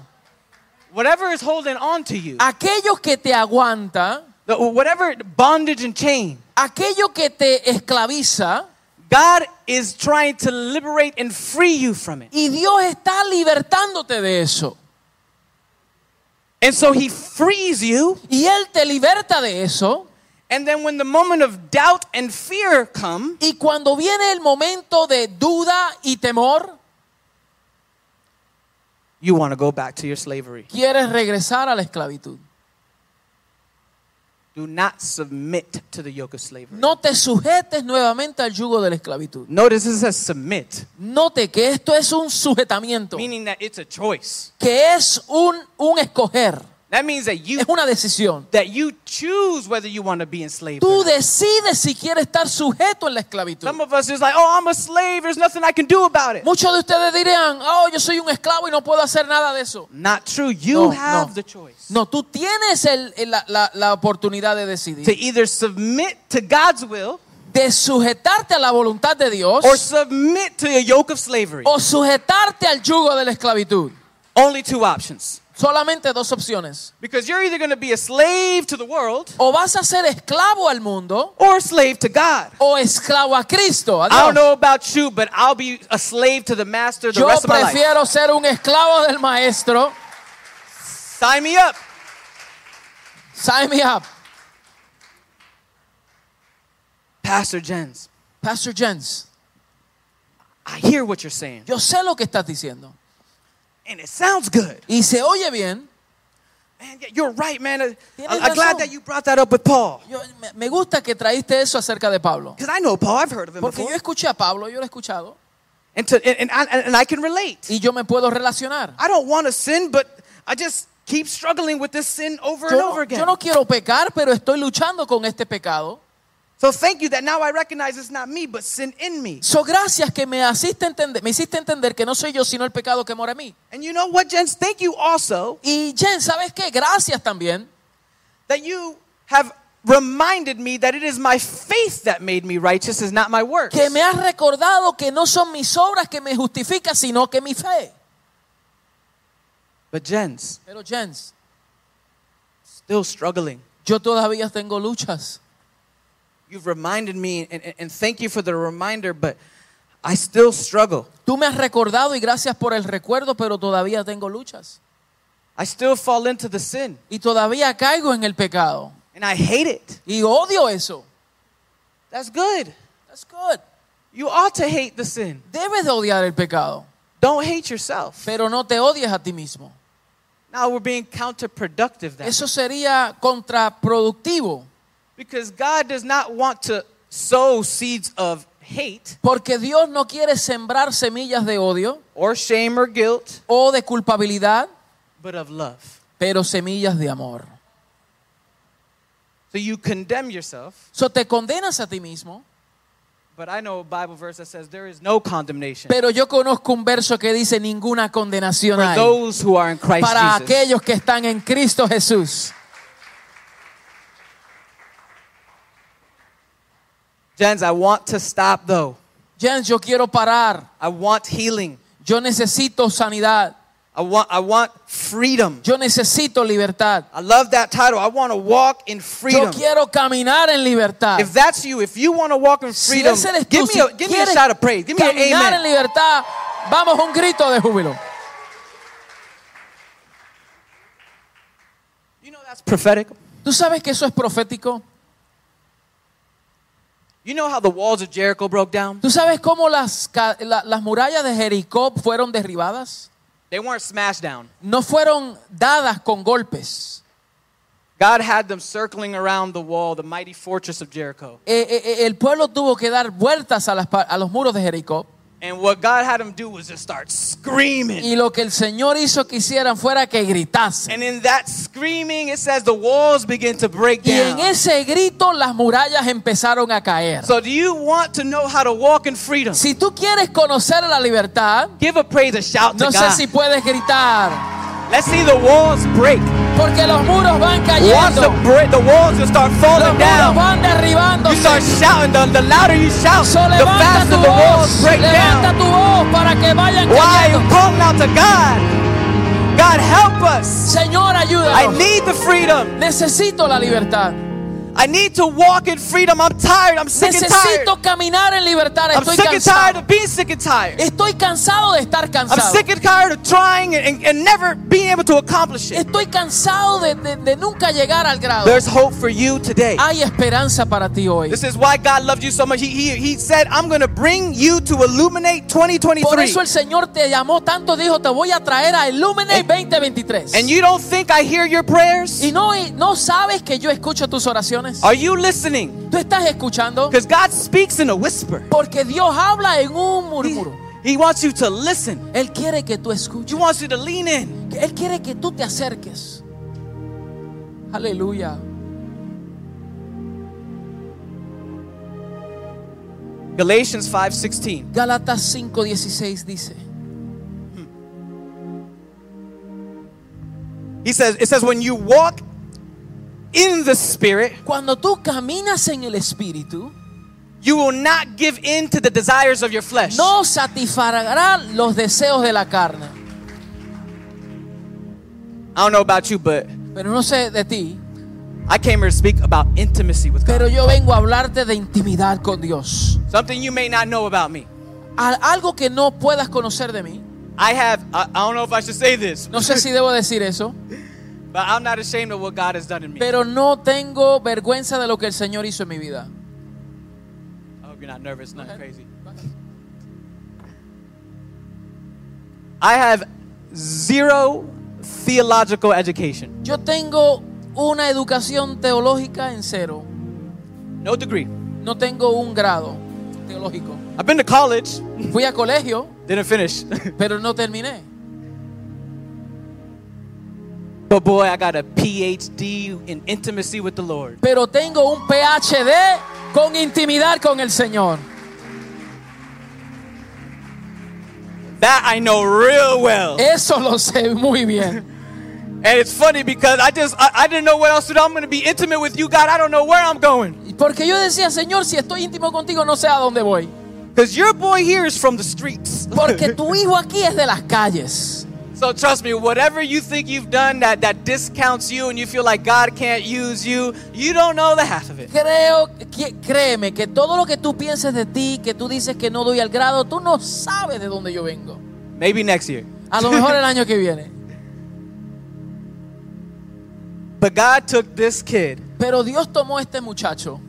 Whatever is holding on to you, Aquellos que te aguantan, the- whatever bondage and chain, aquello que te esclaviza, God is trying to liberate and free you from it. y Dios está libertándote de eso. And so he frees you. Y Él te liberta de eso. And then when the moment of doubt and fear come, Y cuando viene el momento de duda y temor, you want to go back to your slavery. quieres regresar a la esclavitud. Do not submit to the yoke of slavery. No te sujetes nuevamente al yugo de la esclavitud. Notice it says submit, Note que esto es un sujetamiento, meaning that it's a choice. que es un, un escoger, That means that you es una decisión. that you choose whether you want to be enslaved. Tú decides si quieres estar sujeto en la esclavitud. Some of us is like, oh, I'm a slave. There's nothing I can do about it. Muchos de ustedes dirían, oh, yo soy un esclavo y no puedo hacer nada de eso. Not true. You No, have no. the choice No, tú tienes el- el- la, la- oportunidad de to decidir, either submit to God's will de sujetarte a la voluntad de Dios or submit to a yoke of slavery. o sujetarte al yugo de la esclavitud. Only two options. Solamente dos opciones. Because you're either going to be a slave to the world O vas a ser esclavo al mundo or slave to God. o esclavo a Cristo. a I don't know about you, but I'll be a slave to the master the Yo rest of my life. prefiero ser un esclavo del maestro. Sign me up. Sign me up. Pastor Jens, Pastor Jens, I hear what you're saying, yo sé lo que estás diciendo. And it sounds good. Y se oye bien. Man, you're right, man. I- I'm glad that you brought that up with Paul. Yo- me- me gusta que traíste eso acerca de Pablo. Because I know Paul, I've heard of him Porque yo before. escuché a Pablo, yo lo he escuchado. And, to, and, and, I, and I can relate. Y yo me puedo relacionar. I don't want to sin, but I just keep struggling with this sin over and Yo over no, again. yo no quiero pecar, pero estoy luchando con este pecado. So thank you that now I recognize it's not me, but sin in me. So gracias que me, asiste entender, me hiciste entender que no soy yo, sino el pecado que mora en mí. And you know what, Jens? Thank you also Y Jen, ¿sabes qué? Gracias también that you have reminded me that it is my faith that made me righteous, is not my works. que me has recordado que no son mis obras que me justifican, sino que mi fe. But Jens, Pero Jens, still struggling. yo todavía tengo luchas. You've reminded me, and, and, thank you for the reminder, but I still struggle. Tú me has recordado y gracias por el recuerdo, pero todavía tengo luchas. I still fall into the sin, Y todavía caigo en el pecado. and I hate it. Y odio eso. That's good. That's good. You ought to hate the sin. Debes de odiar el pecado, Don't hate yourself. pero no te odies a ti mismo. Now we're being counterproductive then. Eso sería contraproductivo, Because God does not want to sow seeds of hate porque Dios no quiere sembrar semillas de odio or shame or guilt, o de culpabilidad, but of love. pero semillas de amor. So you condemn yourself, So te condenas a ti mismo, but I know a Bible verse that says there is no condemnation pero yo conozco un verso que dice ninguna condenación for hay those who are in Christ para Jesus. aquellos que están en Cristo Jesús. Jens, I want to stop though. Jens, yo quiero parar. I want healing. Yo necesito sanidad. I want I want freedom. Yo necesito libertad. I love that title. I want to walk in Yo freedom. quiero caminar en libertad. If that's you, if you want to walk in Si freedom, eres tú, give me si a give me a shout of praise. Give me an caminar en amen. libertad, vamos a un grito de júbilo. You know that's prophetic. ¿Tú sabes que eso es profético? You know how the walls of Jericho broke down? ¿Tú sabes cómo las, la- las murallas de Jericó fueron derribadas? They weren't smashed down. No fueron dadas con golpes. God had them circling around the wall, the mighty fortress of Jericho. Eh, eh, eh, el pueblo tuvo que dar vueltas a, las a los muros de Jericó. And what God had them do was just start screaming. Y lo que el Señor hizo que hicieran fuera que gritasen. And in that screaming, it says the walls begin to break down. Y en ese grito las murallas empezaron a caer. So, do you want to know how to walk in freedom? Si tú quieres conocer la libertad, Give a praise, a shout to God. no sé si puedes gritar, Let's see the walls break. Porque los muros van cayendo, the break. The walls will start los falling muros down. van You start shouting. The, the louder you shout, So the faster the walls voz, break levanta down. tu voz para que vayan Why are you calling out to God? God, help us. Señor, I need the freedom. Necesito la libertad. I need to walk in freedom. I'm tired. I'm sick and tired. Necesito caminar en libertad. I'm Estoy sick and tired cansado. of being sick and tired. Estoy cansado de estar I'm cansado. sick and tired of trying and, and, and never being able to accomplish it. Estoy cansado de, de- de nunca llegar al grado. There's hope for you today. Hay esperanza para ti hoy. This is why God loved you so much. He, he, he said, I'm going to bring you to illuminate Por 2023. eso el Señor te llamó tanto, dijo, te voy a traer a Illuminate 2023. And you don't think I hear your prayers? Y no, y no sabes que yo escucho tus oraciones. Are you listening? Tú estás escuchando Because God speaks in a whisper. porque Dios habla en un He, murmuro. he wants you to listen. Él quiere que tú He escuches. wants you to lean in. Él quiere que tú te acerques. Aleluya. Galatians 5:16. Gálatas 5:16 dice, He says, it says, when you walk in the spirit, cuando tú caminas en el Espíritu, you will not give in to the desires of your flesh. no satisfará los deseos de la carne. I don't know about you, but Pero no sé de ti, I came here to speak about intimacy with God. pero yo vengo a hablarte de intimidad con Dios. Something you may not know about me. Al- algo que no puedas conocer de mí. I have, I, I don't know if I should say this, No sé si debo decir eso, [LAUGHS] but I'm not ashamed of what God has done in me. pero no tengo vergüenza de lo que el Señor hizo en mi vida. I hope you're not nervous, nothing crazy. I have zero theological education, Yo tengo una educación teológica en cero. no degree. No tengo un grado teológico. I've been to college, Fui a colegio, [LAUGHS] didn't finish. [LAUGHS] pero no terminé. But boy, I got a PhD in intimacy with the Lord. Pero tengo un PhD con intimidad con el Señor. That I know real well. Eso lo sé muy bien. [LAUGHS] And it's funny because I just I, I didn't know what else to do. I'm gonna be intimate with you, God. I don't know where I'm going. Porque yo decía, Señor, si estoy íntimo contigo, no sé a dónde voy. Because your boy here is from the streets. Porque tu [LAUGHS] hijo aquí es de las calles. So trust me, whatever you think you've done that, that discounts you and you feel like God can't use you, you don't know the half of it. Creo, que- créeme, que todo lo que tú pienses de ti, que tú dices que no doy al grado, tú no sabes de dónde yo vengo. Maybe next year. A lo mejor el [LAUGHS] año que viene. But God took this kid Pero Dios tomó este muchacho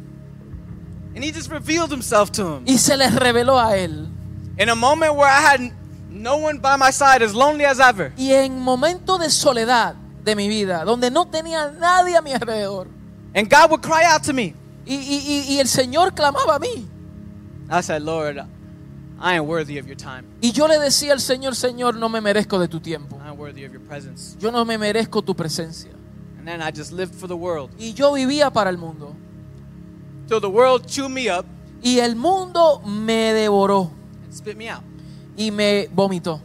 and he just revealed himself to him. y se les reveló a él. In a moment where I had no one by my side, as lonely as ever. Y en momento de soledad de mi vida, donde no tenía nadie a mi alrededor, And God would cry out to me. y, y- y- y el Señor clamaba a mí. I said, Lord, I ain't worthy of your time. Y yo le decía al Señor, Señor, no me merezco de tu tiempo. I ain't worthy of your presence. Yo no me merezco tu presencia. And then I just lived for the world. Y yo vivía para el mundo. Till the world chewed me up Y el mundo me devoró and spit me out. Y me vomitó.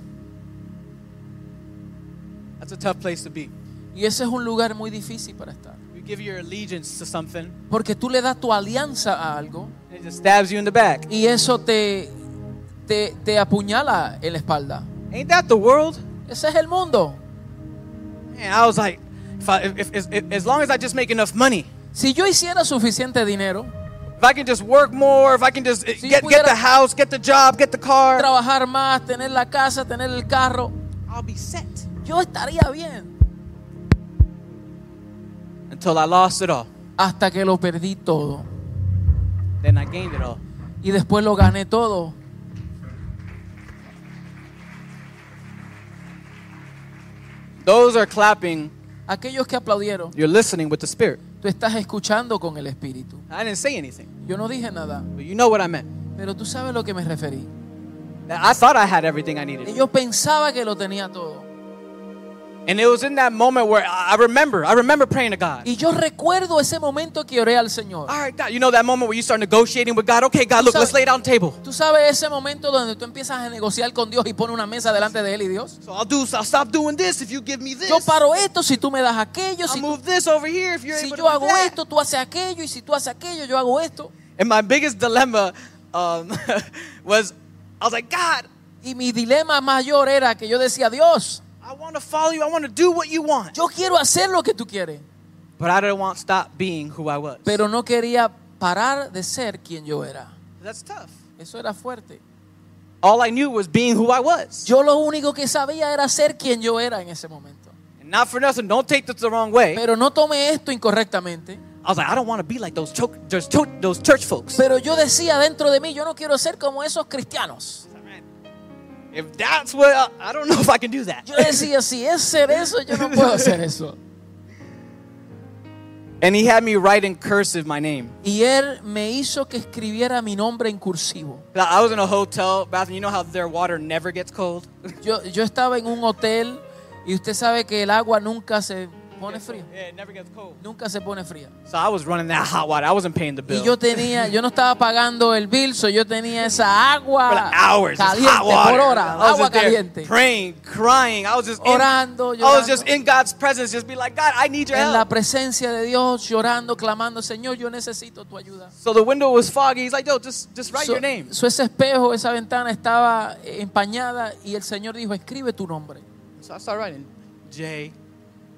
That's a tough place to be. Y ese es un lugar muy difícil para estar. You give your allegiance to something, Porque tú le das tu alianza a algo and it just stabs you in the back. y eso te, te, te apuñala en la espalda. Ain't that the world? Ese es el mundo. Man, I was like, if I, if, if, if, as long as I just make enough money, Si yo hiciera suficiente dinero, if I can just work more, if I can just uh, Si get, get the house, get the job, get the car, trabajar más, tener la casa, tener el carro, I'll be set. yo estaría bien. Until I lost it all. Hasta que lo perdí todo. Then I gained it all. Y después lo gané todo. Those are clapping. Aquellos que aplaudieron, You're listening with the Spirit. Tú estás escuchando con el Espíritu. I didn't say anything, Yo no dije nada, but you know what I meant. pero tú sabes lo que me referí. I thought I had everything I needed. Y yo pensaba que lo tenía todo. And it was in that moment where I remember, I remember praying to God. Y yo recuerdo ese momento que oré al Señor. All right, God, you know that moment where you start negotiating with God? Okay, God, look, let's lay the table. Tú sabes ese momento donde tú empiezas a negociar con Dios y pones una mesa delante de Él y Dios. So I'll do, I'll stop doing this if you give me this. Yo paro esto si tú me das aquello, I'll tú- move this over here if you're si able yo to do hago that. esto, tú haces aquello, y si tú haces aquello, yo hago esto. And my biggest dilemma um, [LAUGHS] was, I was like, God, Y mi dilema mayor era que yo decía, Dios, I want to follow you. I want to do what you want. yo quiero hacer lo que tú quieres, But I didn't want to stop being who I was. pero no quería parar de ser quien yo era. That's tough. Eso era fuerte. All I knew was being who I was. Yo lo único que sabía era ser quien yo era en ese momento. And not for nothing, don't take this the wrong way. Pero no tomé esto incorrectamente. I was like, I don't want to be like those, those, those church folks. Pero yo decía dentro de mí, yo no quiero ser como esos cristianos. If that's what, I, I don't know if I can do that. Yo decía, si es ser eso, yo no puedo hacer eso. And he had me write in cursive my name. Y él me hizo que escribiera mi nombre en cursivo. I was in a hotel bathroom. You know how their water never gets cold? Yo, yo estaba en un hotel y usted sabe que el agua nunca se pone fría. Yeah, it never gets cold. Nunca se pone fría. So I was running that [LAUGHS] hot water. I wasn't paying the Y bill. yo tenía, yo no estaba pagando el bill, so yo tenía esa For agua like hours, caliente hot water. por hora, I was agua just there caliente. praying, crying. I was just in, Orando, I was just in God's presence, just be like, God, I need your En la help. presencia de Dios, llorando, clamando, Señor, yo necesito tu ayuda. So the window was foggy. He's like, Yo, just just write So, your name. so ese espejo, esa ventana estaba empañada y el Señor dijo, escribe tu nombre. So I started writing J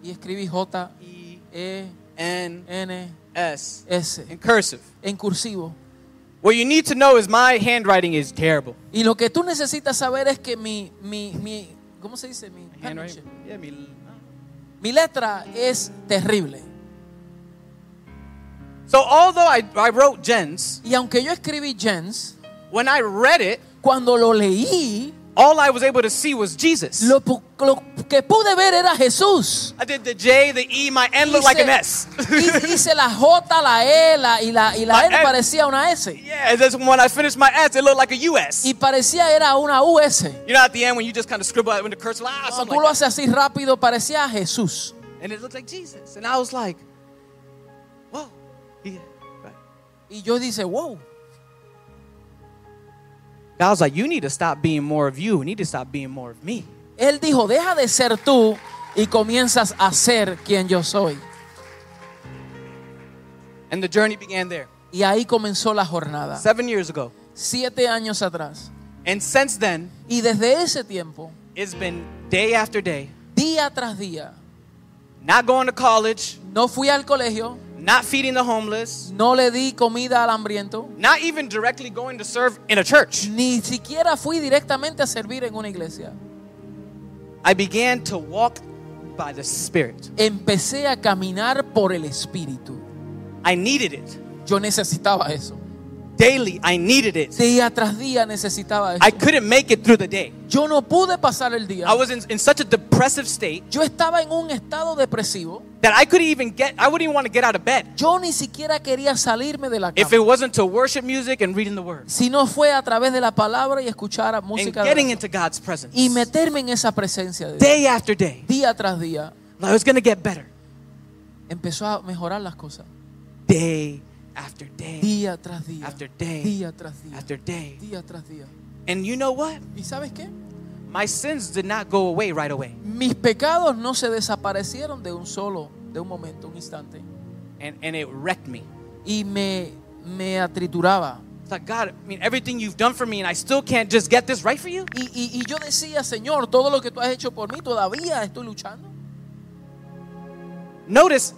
Y escribí J, E E, N N, S S, in cursive. en cursivo. What you need to know is my handwriting is terrible. Y lo que tú necesitas saber es que mi, mi, mi ¿cómo se dice? Mi, Handwriting. Yeah, me, mi letra es terrible. so although I, I wrote Jens, Y aunque yo escribí Jens, when I read it, cuando lo leí, all I was able to see was Jesus. lo, lo que pude ver era Jesús. I did the J, the E, my N looked like an S. hice- la J, la E, la, y la, y la My N parecía una S. yeah, and then when I finished my S, it looked like a US. Y parecía era una US. You know, at the end when you just kind of scribble out with the cursor, ah, Cuando tú lo haces así rápido, parecía Jesús. And it looked like Jesus. And I was like, whoa. Yeah, right. Y yo dice, wow. God was like, you need to stop being more of you. You need to stop being more of me. Él dijo, deja de ser tú y comienzas a ser quien yo soy. And the journey began there Y ahí comenzó la jornada. seven years ago. Siete años atrás. And since then, Y desde ese tiempo, it's been day after day, día tras día, not going to college, no fui al colegio, not feeding the homeless, no le di comida al hambriento, not even directly going to serve in a church. ni siquiera fui directamente a servir en una iglesia. I began to walk by the Spirit. Empecé a caminar por el Espíritu. I needed it. Yo necesitaba eso. Daily, I needed it. Día tras día necesitaba eso. I couldn't make it through the day. Yo no pude pasar el día. I was in, in such a depressive state Yo estaba en un estado depresivo. that I couldn't even get, I wouldn't even want to get out of bed Yo ni siquiera quería salirme de la if cama. it wasn't to worship music and reading the Word Si no fue a través de la palabra y escuchar and música de getting into God's presence. y meterme en esa presencia de Dios. Day after day, Día tras día I was going to get better. empezó a mejorar las cosas. Day after day Día tras día. after day Día tras día. after day. Día tras día. And you know what? ¿Y sabes qué? My sins did not go away right away. Mis pecados no se desaparecieron de un solo, de un momento, un instante. And, and it wrecked me. Y me, me atrituraba. It's like, God, I mean, everything you've done for me, and I still can't just get this right for you? Y, y- y yo decía, Señor, todo lo que tú has hecho por mí, todavía estoy luchando. Notice,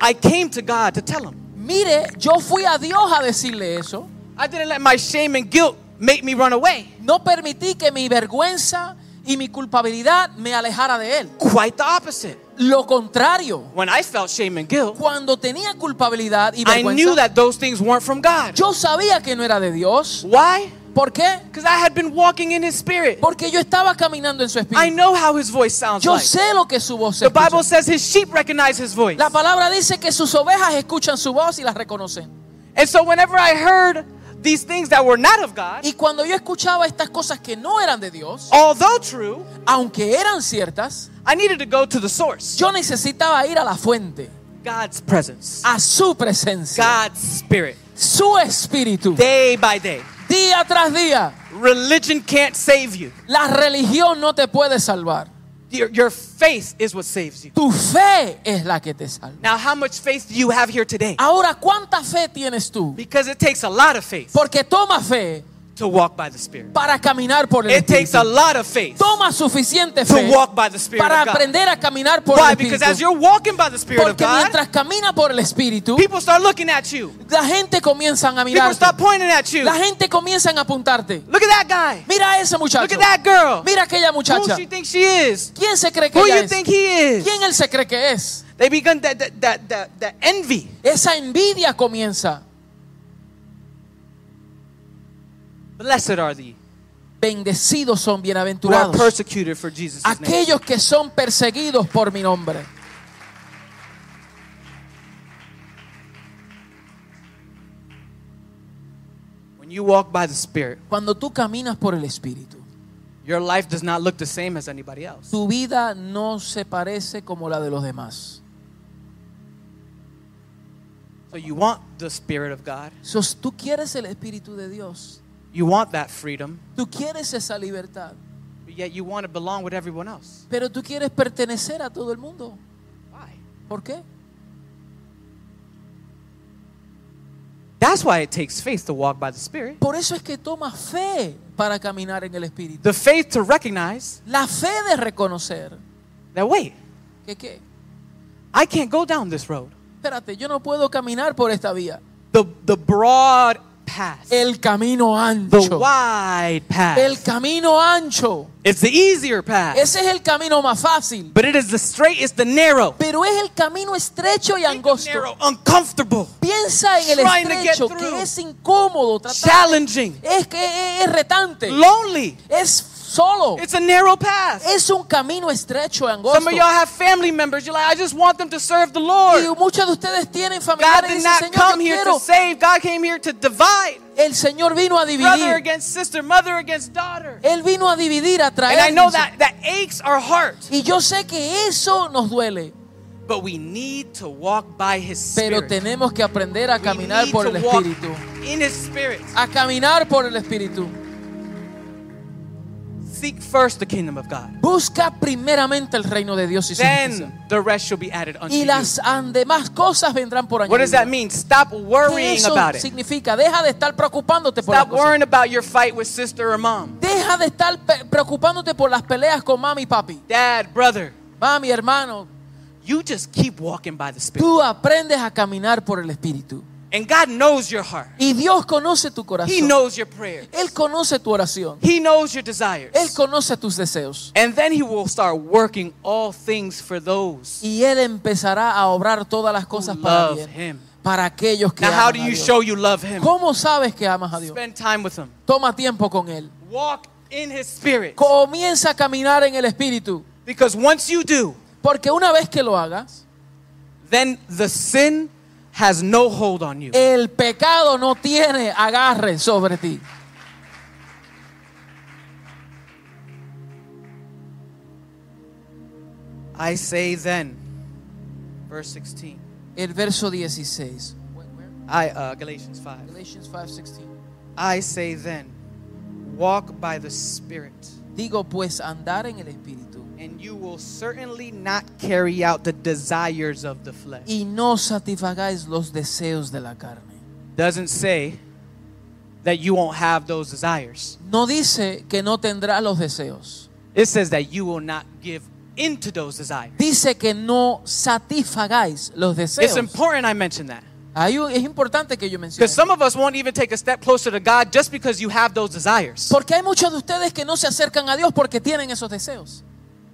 I came to God to tell him. Mire, yo fui a Dios a decirle eso. I didn't let my shame and guilt make me run away. No permití que mi vergüenza y mi culpabilidad me alejara de Él. Quite the opposite. Lo contrario, When I felt shame and guilt, cuando tenía culpabilidad y I knew vergüenza, that those things weren't from God. yo sabía que no era de Dios. Why? ¿Por qué? Because I had been walking in His Spirit. Porque yo estaba caminando en su I espíritu. know how His voice sounds Yo like. sé lo que su voz The Bible says His sheep recognize His voice. La palabra dice que sus ovejas escuchan su voz y las reconocen. And so whenever I heard these things that were not of God, Y cuando yo escuchaba estas cosas que no eran de Dios, although true, aunque eran ciertas, I needed to go to the source. yo necesitaba ir a la fuente, God's presence. a su presencia, God's Spirit. su espíritu, Day by day. Día tras día. Religion can't save you. La religión no te puede salvar. Your, your faith is what saves you. Tu fe es la que te salva. Now, how much faith do you have here today? Ahora, ¿cuánta fe tienes tú? Because it takes a lot of faith Porque toma fe to walk by the Spirit. para caminar por el It takes a Espíritu. lot of faith Toma suficiente to fe walk by the Spirit para of God. aprender a caminar por Why? el Because as Espíritu. you're walking by the Spirit of Porque God, mientras camina por el Espíritu, people start looking at you. la gente comienza a People mirarte. start pointing at you. La gente comienza a apuntarte. Look at that guy. Mira a ese Look muchacho. at that girl. Mira a aquella Who muchacha. she thinks she is. ¿Quién se cree que Who ella you es? think he is. ¿Quién él se cree que es? They begin that, that, that, that, that envy. Esa envidia comienza. Blessed are thee Bendecidos son who are bienaventurados persecuted for Jesus' name. aquellos que son perseguidos por mi nombre. When you walk by the Spirit, Cuando tú caminas por el Espíritu, your life does not look the same as anybody else. tu vida no se parece como la de los demás. So you want the Spirit of God. Sos- tú quieres el Espíritu de Dios. You want that freedom, Tú quieres esa libertad. but yet you want to belong with everyone else. Pero tú quieres pertenecer a todo el mundo. Why? ¿Por qué? That's why it takes faith to walk by the Spirit. Por eso es que toma fe para caminar en el Espíritu. The faith to recognize La fe de reconocer that, wait, que qué. I can't go down this road. Espérate, yo no puedo caminar por esta vía. The, the broad path, El camino the ancho. wide path. El camino ancho. It's the easier path, Ese es el camino más fácil. but it is the straight, it's the narrow. Pero es el camino estrecho y angosto. Narrow, uncomfortable, Piensa en el estrecho, que es incómodo. tratar- challenging, Es que es, es retante. lonely. Es solo. It's a narrow path. Es un camino estrecho y angosto. Some of y'all have family members. You're like, I just want them to serve the Y Lord. muchos de ustedes tienen God familiares y did not come here to save. God came here to divide. El Señor vino a Brother dividir. against sister, mother against daughter. Él vino a dividir, a And traer. I know that that aches our heart. Y yo sé que eso nos duele. But we need to walk by His Pero Spirit. tenemos que aprender a caminar por el Espíritu. in His Spirit. A caminar por el Espíritu. Seek first the kingdom of God. Busca primeramente el reino de Dios y su. Then the rest shall be added unto Y you. las demás cosas vendrán por What does that añadidura. mean? Stop ¿Qué worrying eso about it. significa? Deja de estar preocupándote por Stop worrying about your fight with sister or mom, Deja de estar preocupándote por las peleas con mami y papi. dad, brother. Mami, hermano, You just keep walking by the Spirit. tú aprendes a caminar por el Espíritu. And God knows your heart. Y Dios conoce tu He corazón. knows your prayers. Él conoce tu oración. He knows your desires. Él conoce tus deseos. And then he will start working all things for those Y Él empezará a obrar todas las cosas para love bien. him. Para aquellos que Now, how aman do a you Dios. show you love him? ¿Cómo sabes que amas a Dios? Spend time with him. Toma tiempo con Él. Walk in his spirit. Comienza a caminar en el Espíritu. Because once you do, Porque una vez que lo hagas, then the sin has no hold on you. el pecado no tiene agarre sobre ti. I say then, verse 16. El verso 16. I uh, Galatians 5. Galatians 5:16. I say then, walk by the spirit, Digo pues andar en el Espíritu and you will certainly not carry out the desires of the flesh. y no satisfagáis los deseos de la carne. Doesn't say that you won't have those desires. No dice que no tendrá los deseos. It says that you will not give into those desires. Dice que no satisfagáis los It's deseos. important I mention that. Es importante que yo mencione. Because some of us won't even take a step closer to God just because you have those desires. Porque hay muchos de ustedes que no se acercan a Dios porque tienen esos deseos.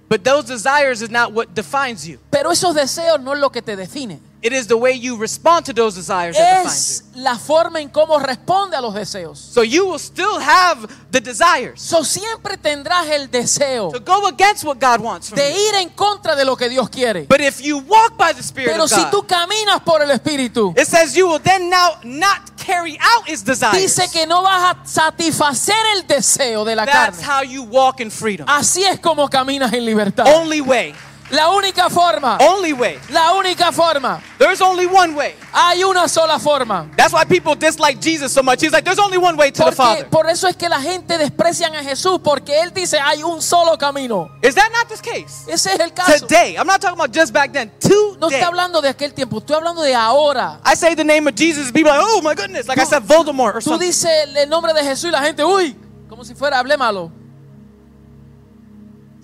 But those desires is not what defines you. Pero esos deseos no es lo que te define. It is the way you respond to those desires that defines Es you. la forma en cómo responde a los deseos. So you will still have the desires So, siempre tendrás el deseo to go against what God wants from de you. ir en contra de lo que Dios quiere. But if you walk by the Spirit Pero of si God, tú caminas por el Espíritu, it says you will then now not carry out His desires. dice que no vas a satisfacer el deseo de la That's carne. how you walk in freedom. Así es como caminas en libertad. Only way La única forma. Only way. La única forma. There's only one way. Hay una sola forma. That's why people dislike Jesus so much. He's like, there's only one way to the Porque, Father. por eso es que la gente desprecian a Jesús porque él dice hay un solo camino. Is that not the case? Ese es el caso. Today, I'm not talking about just back then. No Today, estoy hablando de aquel tiempo, estoy hablando de ahora. I say the name of Jesus, people are like, oh my goodness, like I said Voldemort or Tú something. dices el nombre de Jesús y la gente, uy, como si fuera hable malo.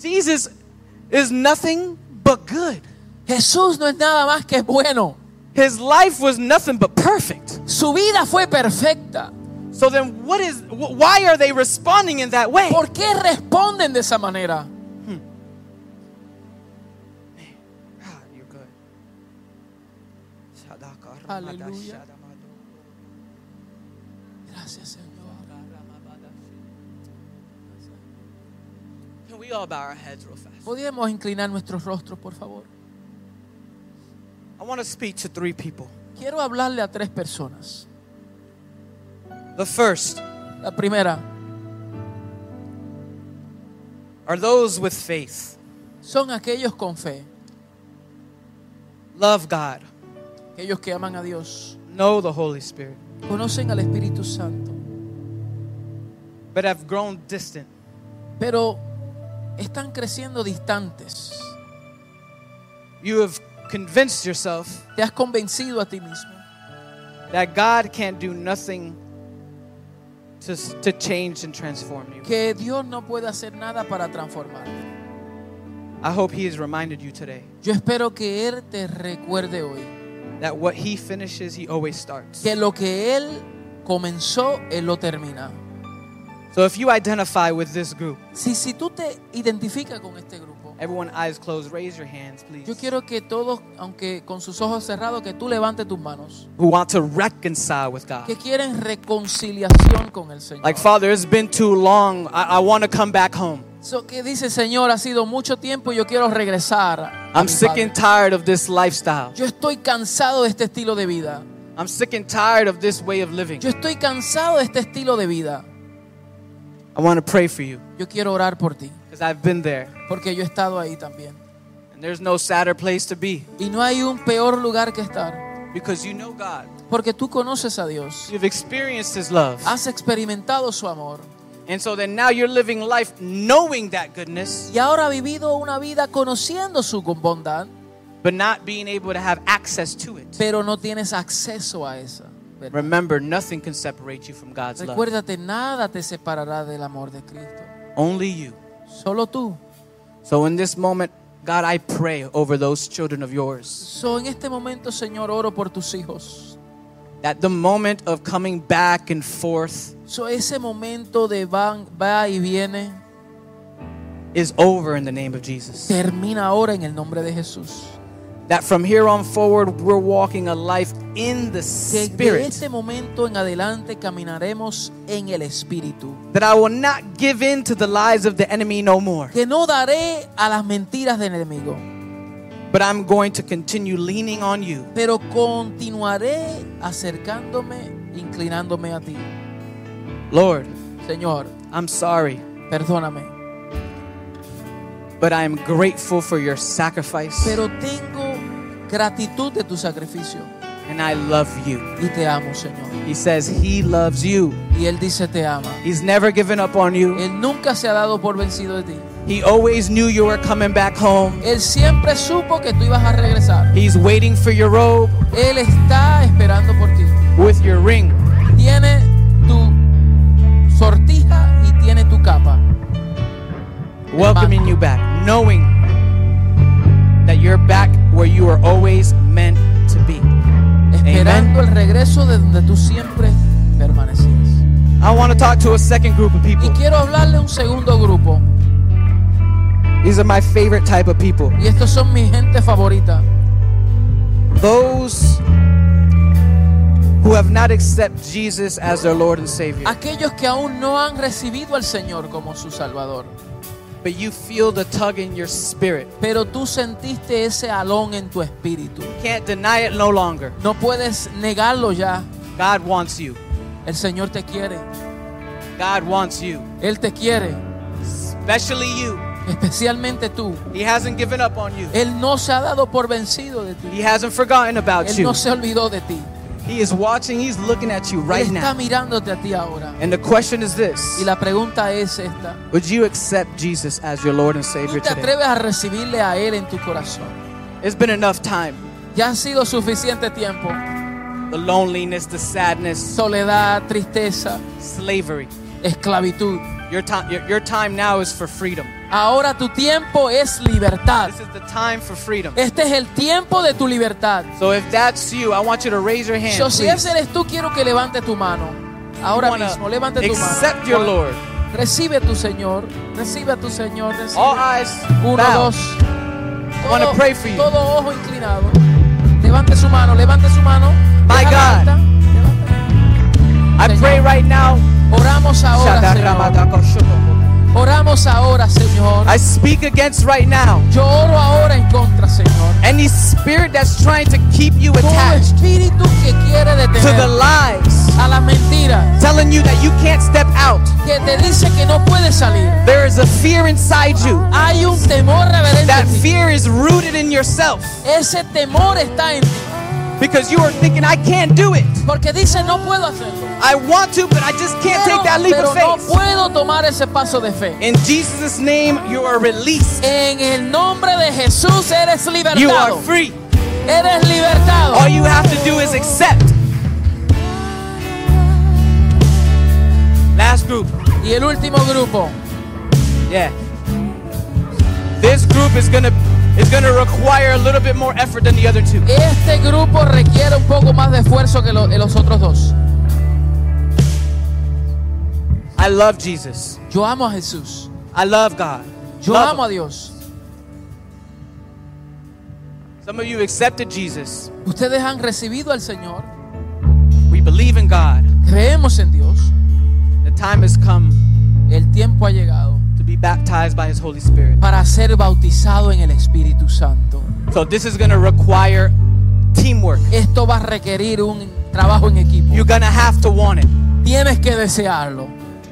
Jesus is nothing but good. Jesús no es nada más que bueno. His life was nothing but perfect. Su vida fue perfecta. So then, what is? Why are they responding in that way? ¿Por qué responden de esa manera? Ah, you're good. Aleluya. Gracias, Señor. Can we all bow our heads real fast? Podríamos inclinar nuestros rostros, por favor. I want to speak to three people. Quiero hablarle a tres personas. The first La primera, are those with faith, son aquellos con fe, love God, aquellos que aman a Dios, know the Holy Spirit, conocen al Espíritu Santo, but have grown distant. pero están creciendo distantes. You have convinced yourself Te has convencido a ti mismo that God can't do nothing to, to change and transform you. que Dios no puede hacer nada para transformarte. I hope He has reminded you today Yo espero que Él te recuerde hoy that what He finishes, He always starts. que lo que Él comenzó, Él lo termina. So if you identify with this group, Si, si tú te identificas con este grupo, everyone eyes closed, raise your hands, please. yo quiero que todos, aunque con sus ojos cerrados, que tú levantes tus manos, Who want to reconcile with God. que quieren reconciliación con el Señor. Like, Father, it's been too long. I, I want to come back home. So, que dice Señor, ha sido mucho tiempo y yo quiero regresar. I'm sick Padre. and tired of this lifestyle. Yo estoy cansado de este estilo de vida. I'm sick and tired of this way of living. Yo estoy cansado de este estilo de vida. I want to pray for you Yo quiero orar por ti, because I've been there. porque yo he estado ahí también. And there's no sadder place to be Y no hay un peor lugar que estar, because you know God. porque tú conoces a Dios, You've experienced His love. has experimentado su amor And so then now you're living life knowing that goodness, y ahora ha vivido una vida conociendo su bondad, but not being able to have access to it. pero no tienes acceso a esa. Verdad. Remember, nothing can separate you from God's love. Recuérdate, nada te separará del amor de Cristo. Only you. Solo tú. So in this moment, God, I pray over those children of yours So, en este momento, Señor, oro por tus hijos. that the moment of coming back and forth So, ese momento de van, va y viene is over in the name of Jesus. termina ahora en el nombre de Jesús. That from here on forward, we're walking a life in the Que de este momento en adelante caminaremos en el Espíritu. That I will not give in to the lies of the enemy no more. Que no daré a las mentiras del enemigo, But I'm going to continue leaning on you. pero continuaré acercándome, inclinándome a ti. Lord, Señor, I'm sorry, perdóname, but I am grateful for your sacrifice pero tengo gratitud de tu sacrificio and I love you. y te amo, Señor. He says he loves you. Y Él dice te ama. He's never given up on you. Él nunca se ha dado por vencido de ti. He always knew you were coming back home. Él siempre supo que tú ibas a regresar. He's waiting for your robe Él está esperando por ti. with your ring. Tiene tu sortija y tiene tu capa. welcoming you back, knowing that you're back where you were always meant to be. Esperando el regreso de donde tú siempre permanecías. I want to talk to a second group of Y people. quiero hablarle a un segundo grupo. These are my favorite type of people. Y estos son mi gente favorita. Those who have not accepted Jesus as their Lord and Savior, Aquellos que aún no han recibido al Señor como su Salvador. But you feel the tug in your spirit. Pero tú sentiste ese alón en tu espíritu. Can't deny it no longer. No puedes negarlo ya. God wants you. El Señor te quiere. God wants you. Él te quiere. Especially you especialmente tú. He hasn't given up on you. Él no se ha dado por vencido de ti. He hasn't forgotten about Él you. no se olvidó de ti. He is watching, he's looking at you right Él está now. mirándote a ti ahora. And the question is Y this la pregunta es esta. Would you accept Jesus as your Lord and ¿Tú Savior te today? atreves a recibirle a Él en tu corazón? It's been enough time. Ya ha sido suficiente tiempo. The loneliness, the sadness, Soledad, tristeza, slavery. esclavitud. Your time, your, your time now is for freedom. Ahora tu tiempo es libertad. This is the time for freedom. Este es el tiempo de tu libertad. So if that's you, I want you to raise your hand. So, si please. ese eres tú, quiero que levante tu mano. Ahora mismo, levante tu mano. accept your Lord. Recibe a tu Señor. Recibe a tu Señor. recibe. All eyes Uno, bow. dos. Todo, pray for you. todo ojo inclinado. Levante su mano, levante su mano. My God. levanta. I pray right now. Oramos ahora, Señor. Oramos ahora, Señor. I speak against right now Yo oro ahora en contra, Señor. any spirit that's trying to keep you attached espíritu que quiere to the lies, a las mentiras, telling you that you can't step out. que te dice que no puedes salir. There is a fear inside you. Hay un temor reverente. That fear is rooted in yourself Ese temor está en ti. Because you are thinking, I can't do it. Porque dice, no puedo hacerlo. I want to, but I just can't take that leap pero of no faith. puedo tomar ese paso de fe. In Jesus' name, you are released. En el nombre de Jesús eres libertado. You are free. Eres libertado. All you have to do is accept. Last group. Y el último grupo. Yeah. This group is gonna is gonna require a little bit more effort than the other two. Este grupo requiere un poco más de esfuerzo que lo- los otros dos. I love Jesus. Yo amo a Jesús. I love God. Yo Love amo a him. Dios. Some of you accepted Jesus. Ustedes han recibido al Señor. We believe in God. Creemos en Dios. The time has come El tiempo ha llegado to be baptized by His Holy Spirit. para ser bautizado en el Espíritu Santo. So this is gonna require teamwork. Esto va a requerir un trabajo en equipo. You're gonna have to want it. Tienes que desearlo.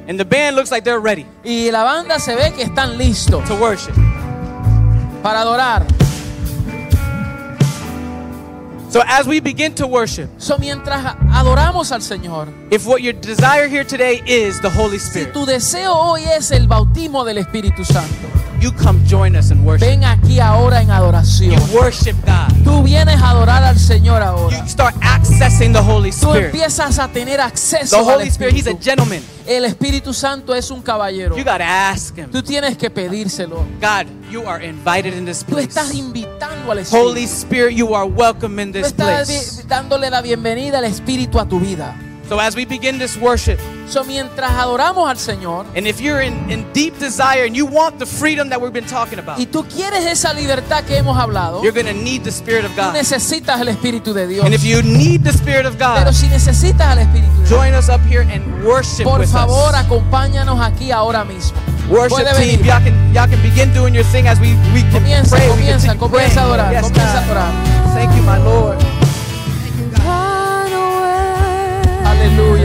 And the band looks like they're ready Y la banda se ve que están listos to worship. para adorar. So as we begin to worship, So, mientras adoramos al Señor, if what your desire here today is the Holy Spirit, si tu deseo hoy es el bautismo del Espíritu Santo, you come join us in worship. ven aquí ahora en You adoración. worship God. Tú vienes a adorar al Señor ahora. You start accessing the Holy Tú Spirit. empiezas a tener acceso The al Holy Spirit, He's a gentleman. El Espíritu Santo es un caballero. You gotta ask Him. Tú tienes que pedírselo. God, you are invited in this Tú estás place. invitando al Holy Espíritu. Spirit, you are welcome in Tú this estás place. dándole la bienvenida al Espíritu a tu vida. So as we begin this worship, So, mientras adoramos al Señor and if you're in, in deep desire and you want the freedom that we've been talking about, y tú quieres esa libertad que hemos hablado, you're gonna need the Spirit of tú God. necesitas el Espíritu de Dios. And if you need the Spirit of God, Pero si necesitas al Espíritu de Dios, join us up here and worship por with favor, us. acompáñanos aquí ahora mismo. Worship Puede team, y'all can y'all can begin doing your thing as we we can Comienza, pray. we comienza, continue comienza a praying. Yes, comienza a God. Thank you, my Lord. Hallelujah.